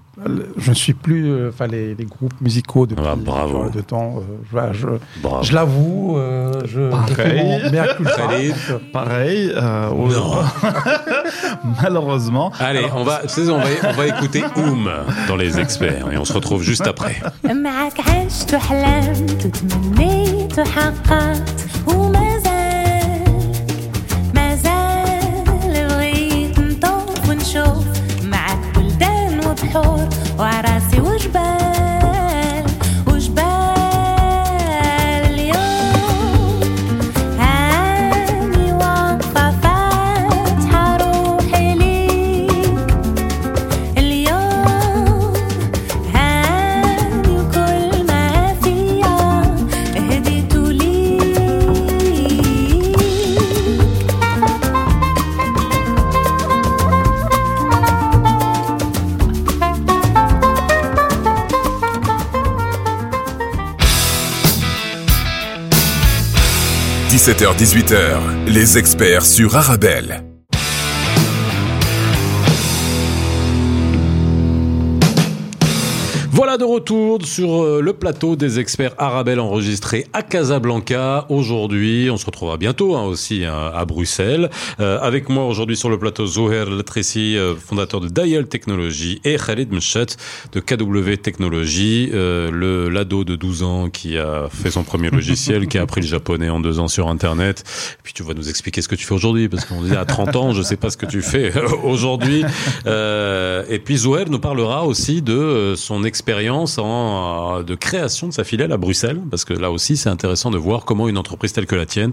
je ne suis plus euh, enfin, les, les groupes musicaux depuis Ah, bravo. de temps. euh, je voilà, je, Bravo. je l'avoue, euh, je, je fais Pareil. mon mea culpa. Khalid. Donc, euh, Pareil. euh, au- Non. Malheureusement. Allez, on va, tu sais, on va, on va écouter Oum dans les experts et on se retrouve juste après. معك terror, o Araci bem. 17h-18h, les experts sur Arabelle. De retour sur euh, le plateau des experts Arabelle enregistré à Casablanca. Aujourd'hui, on se retrouvera bientôt hein, aussi hein, à Bruxelles. Euh, avec moi aujourd'hui sur le plateau Zoher Latresi, euh, fondateur de Dial Technology, et Khalid Mchet de KW Technology, euh, le l'ado de 12 ans qui a fait son premier logiciel, qui a appris le japonais en deux ans sur Internet. Et puis tu vas nous expliquer ce que tu fais aujourd'hui, parce qu'on dit à 30 ans, je sais pas ce que tu fais aujourd'hui. Et puis Zoher nous parlera aussi de son expérience euh, de création de sa filiale à Bruxelles, parce que là aussi c'est intéressant de voir comment une entreprise telle que la tienne,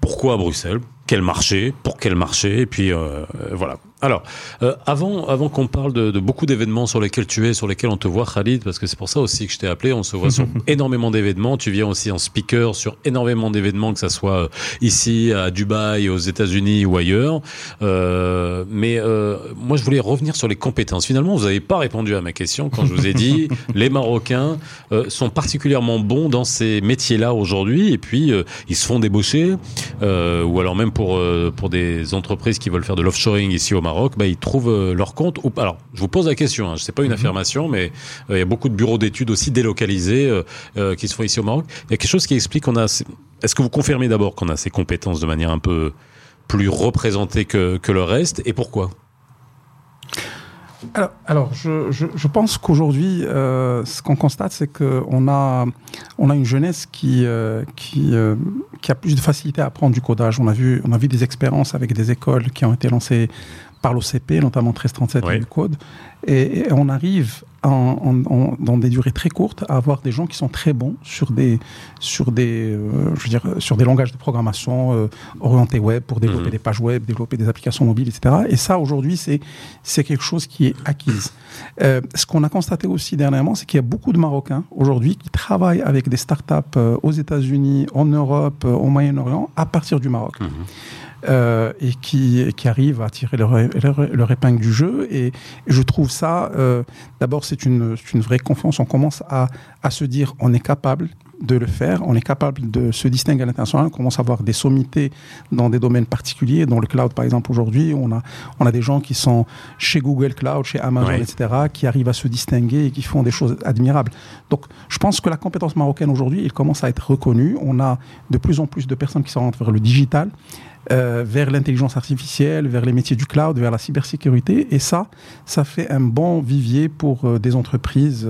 pourquoi à Bruxelles? Quel marché, pour quel marché, et puis euh, voilà. Alors, euh, avant, avant qu'on parle de, de beaucoup d'événements sur lesquels tu es, sur lesquels on te voit, Khalid, parce que c'est pour ça aussi que je t'ai appelé, on se voit sur énormément d'événements. Tu viens aussi en speaker sur énormément d'événements, que ça soit euh, ici, à Dubaï, aux États-Unis ou ailleurs. Euh, mais euh, moi, je voulais revenir sur les compétences. Finalement, vous n'avez pas répondu à ma question quand je vous ai dit les Marocains euh, sont particulièrement bons dans ces métiers-là aujourd'hui, et puis euh, ils se font débaucher, euh, ou alors même pour euh, pour des entreprises qui veulent faire de l'offshoring ici au Maroc, bah, ils trouvent euh, leur compte. Ou, alors, je vous pose la question, hein, c'est pas une affirmation, mais euh, il y a beaucoup de bureaux d'études aussi délocalisés qui se font ici au Maroc. Il y a quelque chose qui explique qu'on a. Est-ce que vous confirmez d'abord qu'on a ces compétences de manière un peu plus représentée que, que le reste, et pourquoi? Alors, alors, je, je, je pense qu'aujourd'hui, euh, ce qu'on constate, c'est qu'on a, on a une jeunesse qui, euh, qui, euh, qui a plus de facilité à apprendre du codage. On a vu, on a vu des expériences avec des écoles qui ont été lancées par l'OCP, notamment 1337 Oui. et du code. Et, et on arrive en, en- en- dans des durées très courtes à avoir des gens qui sont très bons sur des, sur des, euh, je veux dire, sur des langages de programmation euh, orientés web pour développer Mhm. des pages web, développer des applications mobiles, etc. Et ça, aujourd'hui, c'est c'est quelque chose qui est acquise. Euh, ce qu'on a constaté aussi dernièrement, c'est qu'il y a beaucoup de Marocains aujourd'hui qui travaillent avec des startups euh, aux États-Unis, en Europe, euh, au Moyen-Orient, à partir du Maroc. Euh, et qui, et qui arrivent à tirer leur, leur, leur épingle du jeu. Et, je trouve ça, euh, d'abord, c'est une, c'est une vraie confiance. On commence à, à se dire, on est capable de le faire, on est capable de se distinguer à l'international, on commence à avoir des sommités dans des domaines particuliers, dans le cloud par exemple aujourd'hui, on a, on a des gens qui sont chez Google Cloud, chez Amazon, Ouais. etc., qui arrivent à se distinguer et qui font des choses admirables. Donc je pense que la compétence marocaine aujourd'hui, elle commence à être reconnue. On a de plus en plus de personnes qui s'orientent vers le digital, euh, vers l'intelligence artificielle, vers les métiers du cloud, vers la cybersécurité. Et ça, ça fait un bon vivier pour euh, des entreprises,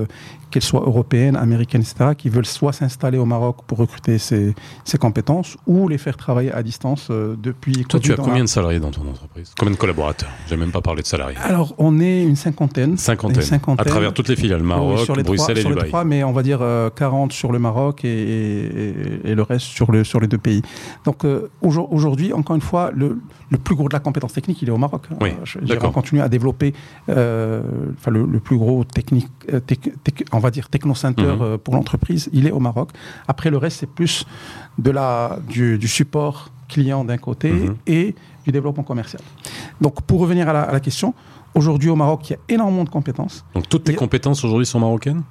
qu'elles soient européennes, américaines, etc., qui veulent soit s'installer au Maroc pour recruter ces, ces compétences ou les faire travailler à distance euh, depuis. Toi, tu as combien la- de salariés dans ton entreprise? Combien de collaborateurs? J'ai même pas parlé de salariés. Alors, on est une cinquantaine. Cinquantaine. Une cinquantaine. À travers toutes les filiales, Maroc, Oui, sur les Bruxelles trois, et sur les Dubaï. trois, mais on va dire euh, 40 sur le Maroc et, et- et- et le reste sur, le, sur les deux pays. Donc euh, aujourd- aujourd'hui, encore une fois, le, le plus gros de la compétence technique, il est au Maroc. Oui, Euh, je on continue à développer euh, le, le plus gros technique, euh, on va dire technocenter Mhm. euh, pour l'entreprise, il est au Maroc. Après, le reste, c'est plus de la, du, du support client d'un côté Mhm. et du développement commercial. Donc pour revenir à la, à la question, aujourd'hui au Maroc, il y a énormément de compétences Donc toutes tes Et- compétences aujourd'hui sont marocaines?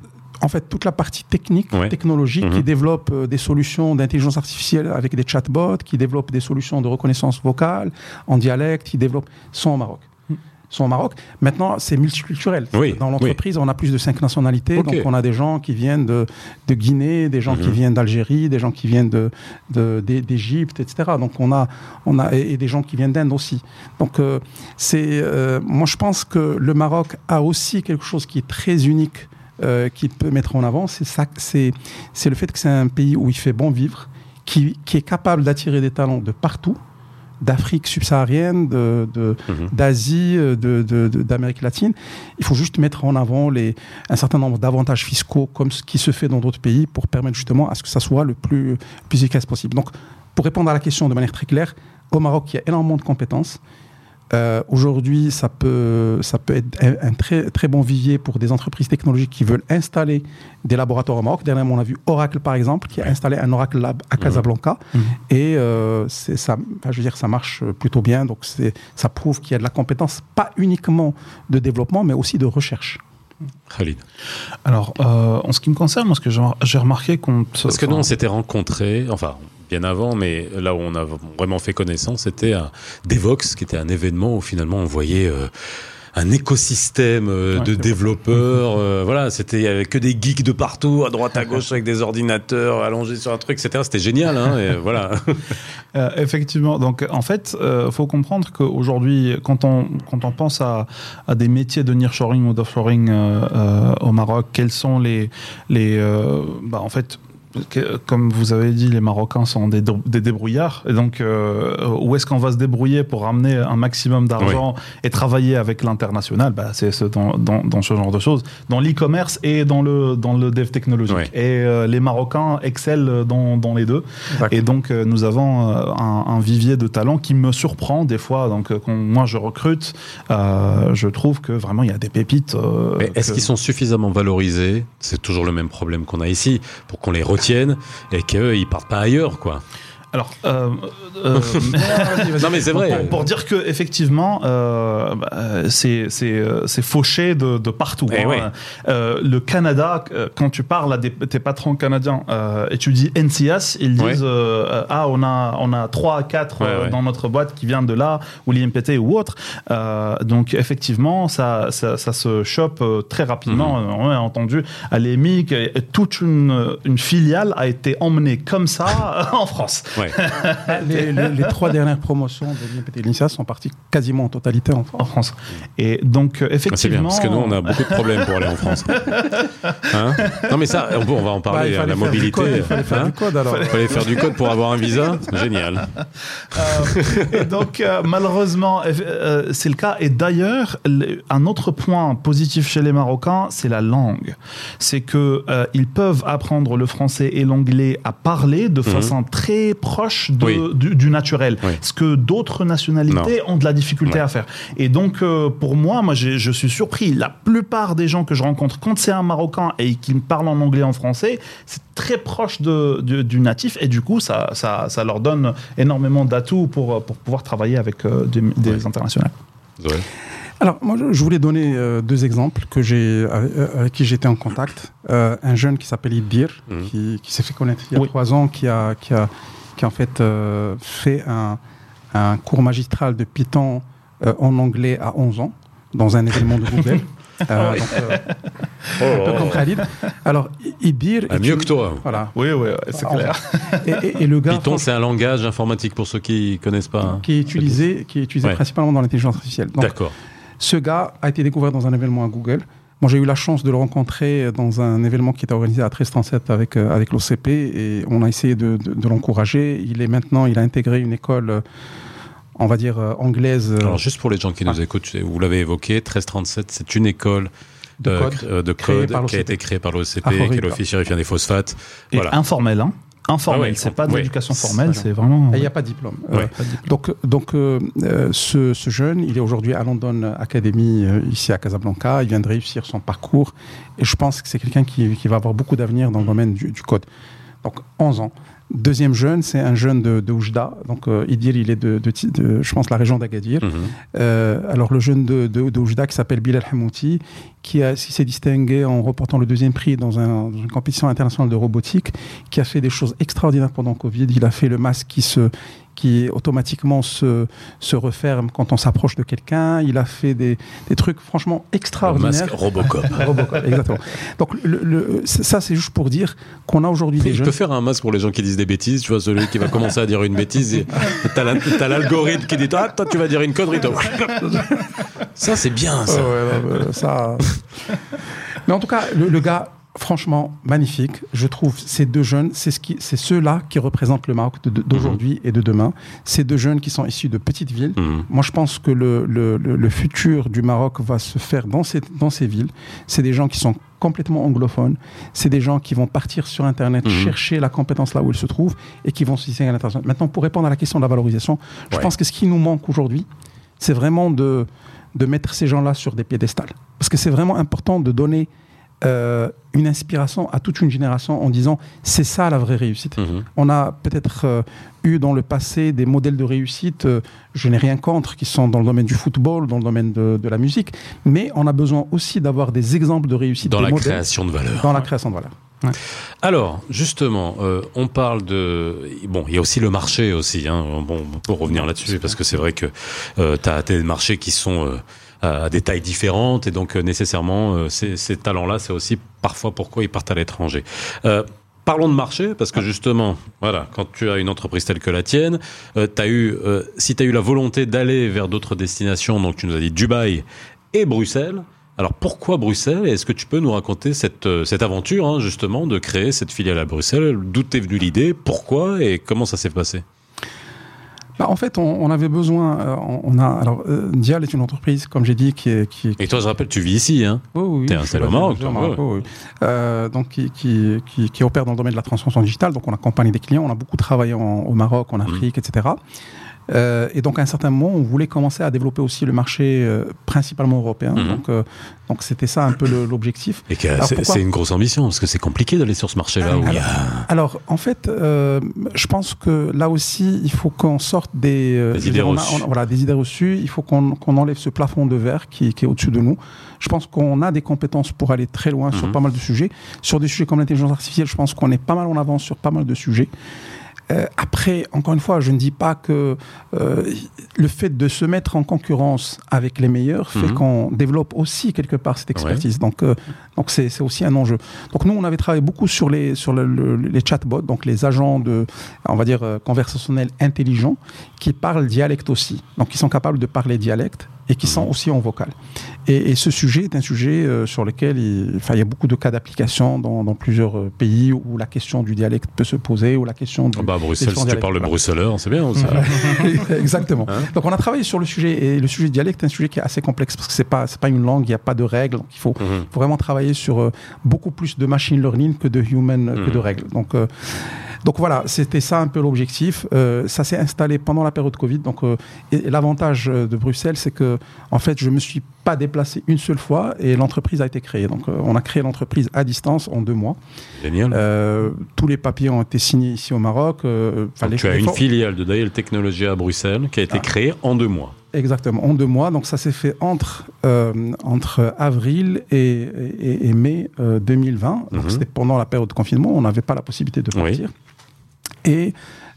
En fait, toute la partie technique, Ouais. technologique, Mhm. qui développe euh, des solutions d'intelligence artificielle avec des chatbots, qui développe des solutions de reconnaissance vocale en dialecte, qui développe, sont au Maroc. Sont au Maroc. Maintenant, c'est multiculturel. Oui, Dans l'entreprise, on a plus de cinq nationalités. Donc, on a des gens qui viennent de, de Guinée, des gens qui Mhm. viennent d'Algérie, des gens qui viennent de, de- d'Égypte, etc. Donc, on a, on a, et et des gens qui viennent d'Inde aussi. Donc, euh, c'est, euh, moi, je pense que le Maroc a aussi quelque chose qui est très unique euh, qu'il peut mettre en avant, c'est ça, c'est, c'est le fait que c'est un pays où il fait bon vivre, qui, qui est capable d'attirer des talents de partout, d'Afrique subsaharienne, de- Mhm. d'Asie, euh, de, d'Amérique latine. Il faut juste mettre en avant les, un certain nombre d'avantages fiscaux, comme ce qui se fait dans d'autres pays, pour permettre justement à ce que ça soit le plus, plus efficace possible. Donc, pour répondre à la question de manière très claire, au Maroc, il y a énormément de compétences. Euh, Aujourd'hui, ça peut, ça peut être un, un très, très bon vivier pour des entreprises technologiques qui veulent installer des laboratoires au Maroc. Dernièrement, on a vu Oracle, par exemple, qui a installé un Oracle Lab à Casablanca. Mhm. Et euh, ça, enfin, je veux dire, ça marche plutôt bien. Donc, ça prouve qu'il y a de la compétence, pas uniquement de développement, mais aussi de recherche. Khalid. Alors, euh, en ce qui me concerne, moi, ce que j'ai j'ai remarqué qu'on. Parce que nous, on s'était rencontrés, enfin, bien avant, mais là où on a vraiment fait connaissance, c'était à Devox, qui était un événement où finalement on voyait euh, un écosystème euh, Ouais, de développeurs. euh, voilà, c'était il y avait que des geeks de partout, à droite, à gauche, avec des ordinateurs allongés sur un truc, etc. C'était génial, hein, et voilà. Euh, effectivement. Donc, en fait, faut comprendre qu'aujourd'hui, quand on, quand on pense à, à des métiers de nearshoring ou d'offshoring au Maroc, quels sont les. les bah, en fait, comme vous avez dit, les Marocains sont des, des débrouillards. Et donc, euh, où est-ce qu'on va se débrouiller pour ramener un maximum d'argent et travailler avec l'international? Bah, C'est ce- dans, dans, dans ce genre de choses, dans l'e-commerce et dans le, dans le dev technologique. Et euh, les Marocains excellent dans, dans les deux. Et donc, euh, nous avons un, un vivier de talents qui me surprend des fois. Donc, quand moi je recrute, je trouve que vraiment il y a des pépites. Mais est-ce qu'ils sont suffisamment valorisés? C'est toujours le même problème qu'on a ici, pour qu'on les et qu'ils partent pas ailleurs, quoi. Alors, euh, euh, Non, mais c'est vrai. Pour, pour dire que effectivement, euh, bah, euh, c'est c'est euh, c'est fauché de, de partout. Eh hein. oui. Euh, le Canada, euh, quand tu parles à des, tes patrons canadiens euh, et tu dis NCS, ils disent euh, ah on a on a trois quatre Ouais, euh, ouais. dans notre boîte qui viennent de là ou l'IMPT ou autre. Euh, donc effectivement, ça, ça ça se chope euh, très rapidement. Mhm. On a entendu à l'EMIC, toute une une filiale a été emmenée comme ça en France. Ouais. les, les- les trois dernières promotions de l'IMPT et sont parties quasiment en totalité en en France. Et donc, euh, Ah, C'est bien, effectivement. parce que nous, on a beaucoup de problèmes pour aller en France. Hein non, mais ça, on, on va en Bah, parler, il hein, la mobilité. code, il fallait faire hein. du code alors. Il fallait faire du code pour avoir un visa Génial. Euh, et donc, euh, malheureusement, euh, euh, c'est le cas. Et d'ailleurs, le- un autre point positif chez les Marocains, c'est la langue. C'est que euh, ils peuvent apprendre le français et l'anglais à parler de façon très proche de. Oui. du, du naturel. Oui. Ce que d'autres nationalités ont de la difficulté Ouais. à faire. Et donc, euh, pour moi, moi, je suis surpris. La plupart des gens que je rencontre, quand c'est un Marocain et qui me parle en anglais, en français, c'est très proche de, de- du natif. Et du coup, ça, ça, ça leur donne énormément d'atouts pour, pour pouvoir travailler avec euh, des, des Ouais. internationaux. Alors, moi, je- voulais donner euh, deux exemples que j'ai, avec, euh, avec qui j'étais en contact. Euh, un jeune qui s'appelle Idir, Mhm. qui, qui s'est fait connaître il y a Oui. trois ans, qui a, qui a, qui en fait euh, fait un, un cours magistral de Python euh, en anglais à 11 ans, dans un événement de Google. Euh, donc, euh, un peu comme Khalid. Alors, Idir. Ah, mieux que toi. Voilà. Oui, oui, c'est clair. Et, et- et le gars. Python, c'est un langage informatique pour ceux qui connaissent pas. hein. qui est utilisé, qui est utilisé Ouais. principalement dans l'intelligence artificielle. D'accord. ce gars a été découvert dans un événement à Google. Moi, j'ai eu la chance de le rencontrer dans un événement qui était organisé à 1337 avec, euh, avec l'OCP et on a essayé de, de- de l'encourager. Il est maintenant, il a intégré une école, euh, on va dire, euh, anglaise. euh, Alors, juste pour les gens qui nous écoutent, vous l'avez évoqué, 1337, c'est une école De code euh, de qui a l'OCP. été créée par l'OCP, Ah, qui est l'Office chérifien des phosphates. Et Voilà. informel, hein Informel, Ah oui, c'est pas de l'éducation formelle, C'est- vraiment. et il n'y a pas de diplôme. Euh, Ouais. pas de diplôme. Donc, donc euh, euh, ce, ce jeune, il est aujourd'hui à London Academy, euh, ici à Casablanca. Il vient de réussir son parcours. Et je pense que c'est quelqu'un qui, qui va avoir beaucoup d'avenir dans le domaine du, du code. Donc, 11 ans. Deuxième jeune, c'est un jeune de, de Oujda. Donc, euh, Idir, il est de, de, Ti- de, je pense, la région d'Agadir. Mhm. Euh, alors, le jeune de, Oujda qui s'appelle Bilal Hamouti, qui, a- qui s'est distingué en remportant le deuxième prix dans, un- dans une compétition internationale de robotique, qui a fait des choses extraordinaires pendant Covid. Il a fait le masque qui se qui automatiquement se, se referme quand on s'approche de quelqu'un. Il a fait des, des trucs franchement Le extraordinaires. masque Robocop. Robocop, exactement. Donc le, le- ça, c'est juste pour dire qu'on a aujourd'hui des Je jeunes. peux faire un masque pour les gens qui disent des bêtises, tu vois, celui qui va commencer à dire une bêtise, et t'as la- t'as l'algorithme qui dit Ah, toi, tu vas dire une connerie, toi. Ça, c'est bien, ça. Ouais, ouais, ouais, ça. Mais en tout cas, le, le gars, franchement, magnifique. Je trouve ces deux jeunes, c'est ce qui, c'est ceux-là qui représentent le Maroc de- de- d'aujourd'hui et de demain. Ces deux jeunes qui sont issus de petites villes. Mhm. Moi, je pense que le, le, le- le futur du Maroc va se faire dans ces, dans ces villes. C'est des gens qui sont complètement anglophones. C'est des gens qui vont partir sur Internet, Mhm. chercher la compétence là où ils se trouvent et qui vont se distinguer à l'international. Maintenant, pour répondre à la question de la valorisation, je Ouais. pense que ce qui nous manque aujourd'hui, c'est vraiment de, de mettre ces gens-là sur des piédestals. Parce que c'est vraiment important de donner euh, une inspiration à toute une génération en disant c'est ça la vraie réussite. Mhm. On a peut-être euh, eu dans le passé des modèles de réussite, euh, je n'ai rien contre, qui sont dans le domaine du football, dans le domaine de, de la musique, mais on a besoin aussi d'avoir des exemples de réussite, Dans des la modèles création de valeur. dans la création de valeur. Alors, justement, euh, on parle de... Bon, il y a aussi le marché aussi, hein, bon, pour revenir là-dessus, parce que c'est vrai que euh, tu as des marchés qui sont euh, à des tailles différentes, et donc euh, nécessairement, euh, ces, talents-là, c'est aussi parfois pourquoi ils partent à l'étranger. Euh, Parlons de marché, parce que justement, voilà, quand tu as une entreprise telle que la tienne, euh, as eu, si tu as eu la volonté d'aller vers d'autres destinations, donc tu nous as dit Dubaï et Bruxelles, Alors pourquoi Bruxelles Est-ce que tu peux nous raconter cette, cette aventure, hein, justement, de créer cette filiale à Bruxelles? D'où t'es venue l'idée? Pourquoi? Et comment ça s'est passé? Bah, en fait, on, on avait besoin. euh, on, a alors euh, Dial est une entreprise, comme j'ai dit, qui est qui, est- Et toi, je rappelle, tu vis ici, hein Oui, oui, T'es installé au Maroc, oui. Euh, donc qui, qui, qui, qui opère dans le domaine de la transformation digitale. Donc on accompagne des clients. On a beaucoup travaillé en- au Maroc, en Mhm. Afrique, etc. Euh, et donc à un certain moment, on voulait commencer à développer aussi le marché euh, principalement européen. Mhm. Donc euh, donc c'était ça un peu l'objectif. Et c'est une grosse ambition, parce que c'est compliqué d'aller sur ce marché-là a... Alors, en fait, je pense que là aussi, il faut qu'on sorte des, idées dire, on a- reçues. on- voilà, des idées reçues. Il faut qu'on qu'on enlève ce plafond de verre qui, qui est au-dessus de nous. Je pense qu'on a des compétences pour aller très loin sur Mhm. pas mal de sujets. Sur des sujets comme l'intelligence artificielle, je pense qu'on est pas mal en avance sur pas mal de sujets. Euh, après, encore une fois, je ne dis pas que euh, le fait de se mettre en concurrence avec les meilleurs fait Mhm. qu'on développe aussi quelque part cette expertise. Donc, euh, donc c'est c'est aussi un enjeu. Donc nous, on avait travaillé beaucoup sur les sur le- le- les chatbots, donc les agents de, on va dire conversationnels intelligents, qui parlent dialecte aussi. Donc ils sont capables de parler dialecte et qui sont aussi en vocal. Et, et ce sujet est un sujet euh, sur lequel il, il y a beaucoup de cas d'application dans, dans plusieurs euh, pays où la question du dialecte peut se poser, ou la question du, Ah Bah, à Bruxelles, si tu parles le bruxelleur, c'est bien aussi. Exactement. Hein donc on a travaillé sur le sujet et le sujet du dialecte est un sujet qui est assez complexe parce que c'est pas c'est pas une langue, il n'y a pas de règles. Donc il faut, Mhm. faut vraiment travailler sur euh, beaucoup plus de machine learning que de human que Mhm. de règles. Donc euh, donc voilà, c'était ça un peu l'objectif. Euh, ça s'est installé pendant la période Covid. Donc euh, et, et l'avantage euh, de Bruxelles, c'est que en fait je me suis pas déplacé une seule fois et l'entreprise a été créée. Donc euh, on a créé l'entreprise à distance en deux mois. Génial. Tous les papiers ont été signés ici au Maroc. les- tu as une filiale de Dial Technology à Bruxelles qui a été Ah. créée en deux mois. Exactement, en deux mois. Donc ça s'est fait entre, euh, entre avril et, et- et mai euh, 2020. Donc Mhm. c'était pendant la période de confinement, on n'avait pas la possibilité de Oui. Et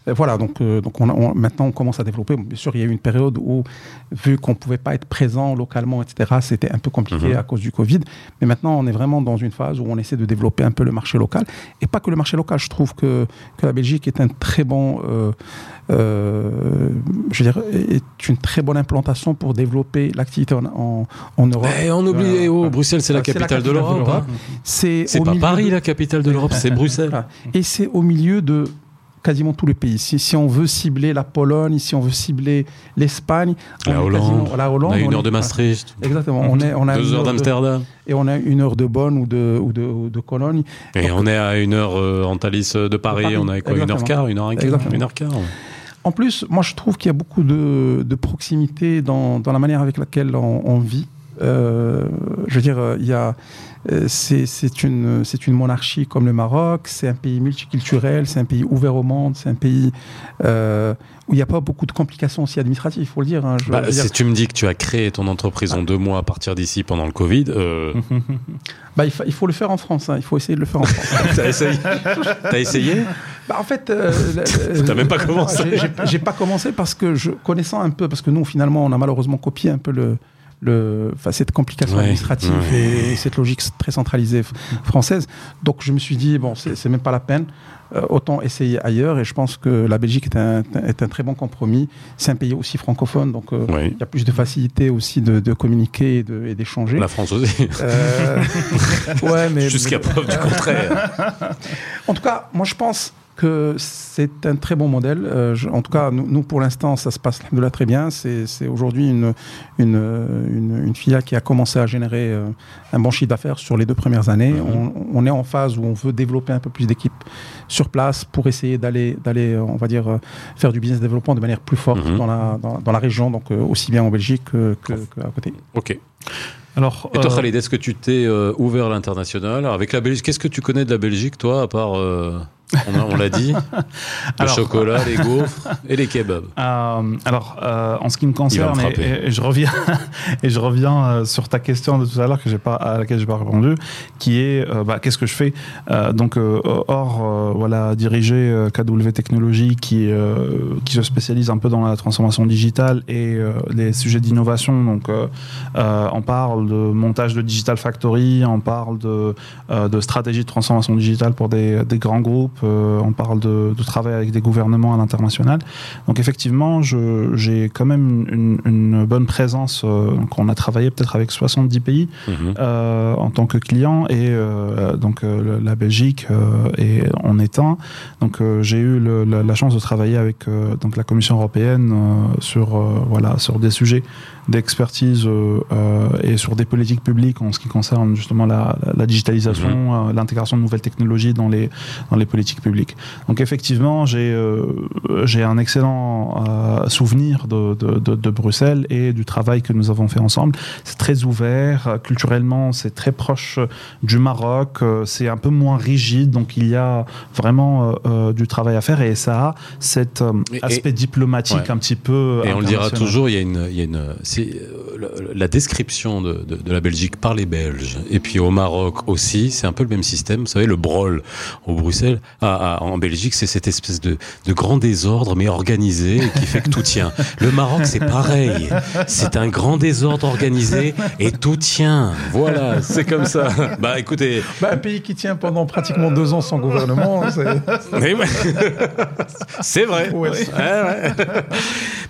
euh, voilà, donc, euh, donc on a- on- maintenant on commence à développer. Bien sûr, il y a eu une période où, vu qu'on ne pouvait pas être présent localement, etc., c'était un peu compliqué Mhm. à cause du Covid. Mais maintenant, on est vraiment dans une phase où on essaie de développer un peu le marché local. Et pas que le marché local, je trouve que, que la Belgique est un très bon, euh, euh, je veux dire, est une très bonne implantation pour développer l'activité en, en, en Europe. Eh, on oublie, oh, Bruxelles, c'est la capitale de l'Europe. hein. C'est pas Paris de- la capitale de l'Europe, c'est Bruxelles. Et c'est au milieu de quasiment tous les pays. Si, si on veut cibler la Pologne, si on veut cibler l'Espagne, La Hollande, la Hollande, on a une on heure est- de Maastricht, Exactement. On, est, on a deux heures d'Amsterdam, et on a une heure de Bonn ou de, ou de, ou de Cologne. et on est à une heure euh, en Thalys de Paris, Paris, on a quoi, une heure quart, une heure et quart, une heure quart. En plus, moi, je trouve qu'il y a beaucoup de, de proximité dans, dans la manière avec laquelle on, on vit. Euh, je veux dire, euh, il y a, euh, c'est c'est une, monarchie comme le Maroc, c'est un pays multiculturel, c'est un pays ouvert au monde, c'est un pays euh, où il n'y a pas beaucoup de complications aussi administratives, il faut le dire. hein. Je Bah, dire, si tu me dis que tu as créé ton entreprise en deux mois à partir d'ici pendant le Covid, euh, bah, il, fa- il faut le faire en France, hein, il faut essayer de le faire en France. t'as essayé? T'as essayé? Bah, en fait, euh, T'as même pas commencé. J'ai- pas commencé parce que je connaissant un peu, parce que nous finalement on a malheureusement copié un peu le, le, cette complication Ouais, administrative ouais. et, cette logique très centralisée française. Donc je me suis dit bon, c'est même pas la peine. Euh, autant essayer ailleurs et je pense que la Belgique est un, est un très bon compromis. C'est un pays aussi francophone, donc euh, il Oui. y a plus de facilité aussi de, de communiquer et d'échanger. La France aussi. Euh, ouais, Jusqu'à preuve du contraire. en tout cas, moi je pense que c'est un très bon modèle. Euh, je- en tout cas, nous, nous, pour l'instant, ça se passe de là très bien. C'est aujourd'hui une, une, une, une filiale qui a commencé à générer euh, un bon chiffre d'affaires sur les deux premières années. Mhm. on, on est en phase où on veut développer un peu plus d'équipes sur place pour essayer d'aller, d'aller, euh, on va dire, euh, faire du business développement de manière plus forte Mhm. dans, la, dans, dans la région, donc euh, aussi bien en Belgique que, que, que à côté. Ok. Alors, Et toi, euh, Khalid, est-ce que tu t'es euh, ouvert à l'international? Alors, Avec la Belgique, qu'est-ce que tu connais de la Belgique, toi, à part, euh, on, l'a dit, le chocolat, les gaufres et les kebabs. Euh, alors, euh, en ce qui me concerne, me et, je reviens, et je reviens euh, sur ta question de tout à l'heure que j'ai pas, à laquelle j'ai pas répondu, qui est, euh, bah, qu'est-ce que je fais? Euh, Donc, euh, or, euh, voilà, diriger euh, KW Technologies, qui euh, qui se spécialise un peu dans la transformation digitale et euh, les sujets d'innovation. Donc, euh, euh, on parle de montage de digital factory, on parle de euh, de stratégie de transformation digitale pour des, des grands groupes, euh, on parle de, de travail avec des gouvernements à l'international. Donc effectivement, j'ai quand même une, une bonne présence. euh, donc on a travaillé peut-être avec 70 pays Mhm. euh, en tant que client et euh, donc la Belgique et en est un. Donc j'ai eu le- la, la chance de travailler avec donc la Commission européenne sur voilà sur des sujets d'expertise et sur des politiques publiques en ce qui concerne justement la, la digitalisation, euh, l'intégration de nouvelles technologies dans les dans les politiques publiques. Donc effectivement, j'ai euh, un excellent euh, souvenir de, de, de, de Bruxelles et du travail que nous avons fait ensemble. C'est très ouvert, culturellement, c'est très proche du Maroc, euh, c'est un peu moins rigide, donc il y a vraiment euh, du travail à faire et ça a cet Et- aspect diplomatique ouais. un petit peu. Et on le dira toujours, il y a une, il y a une, la, description de, de, de la Belgique par les Belges et puis au Maroc aussi, c'est un peu le même système. Vous savez, le brol au Bruxelles, en Belgique, c'est cette espèce de, de grand désordre mais organisé qui fait que tout tient. Le Maroc, c'est pareil, c'est un grand désordre organisé et tout tient. Voilà, c'est comme ça. Bah écoutez, Bah, un pays qui tient pendant pratiquement deux ans sans gouvernement, c'est... Mais ouais. C'est vrai. Ouais. Ouais, ouais.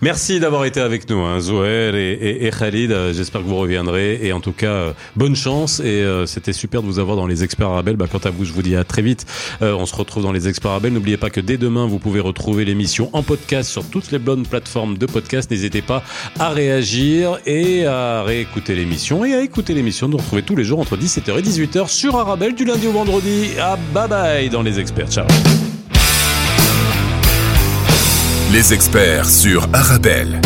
Merci d'avoir été avec nous, hein, et, et- et Khalid. J'espère que vous reviendrez. Et en tout cas, euh, bonne chance. Et euh, c'était super de vous avoir dans les experts Arabelle. Bah, quant à vous, je vous dis à très vite. Euh, on se retrouve dans les experts Arabelle. N'oubliez pas que dès demain, vous pouvez retrouver l'émission en podcast sur toutes les bonnes plateformes de podcast. N'hésitez pas à réagir et à réécouter l'émission et à écouter l'émission. Nous retrouver tous les jours entre 17h et 18h sur Arabelle du lundi au vendredi. À bye bye dans les experts. Ciao. Les experts sur Arabelle.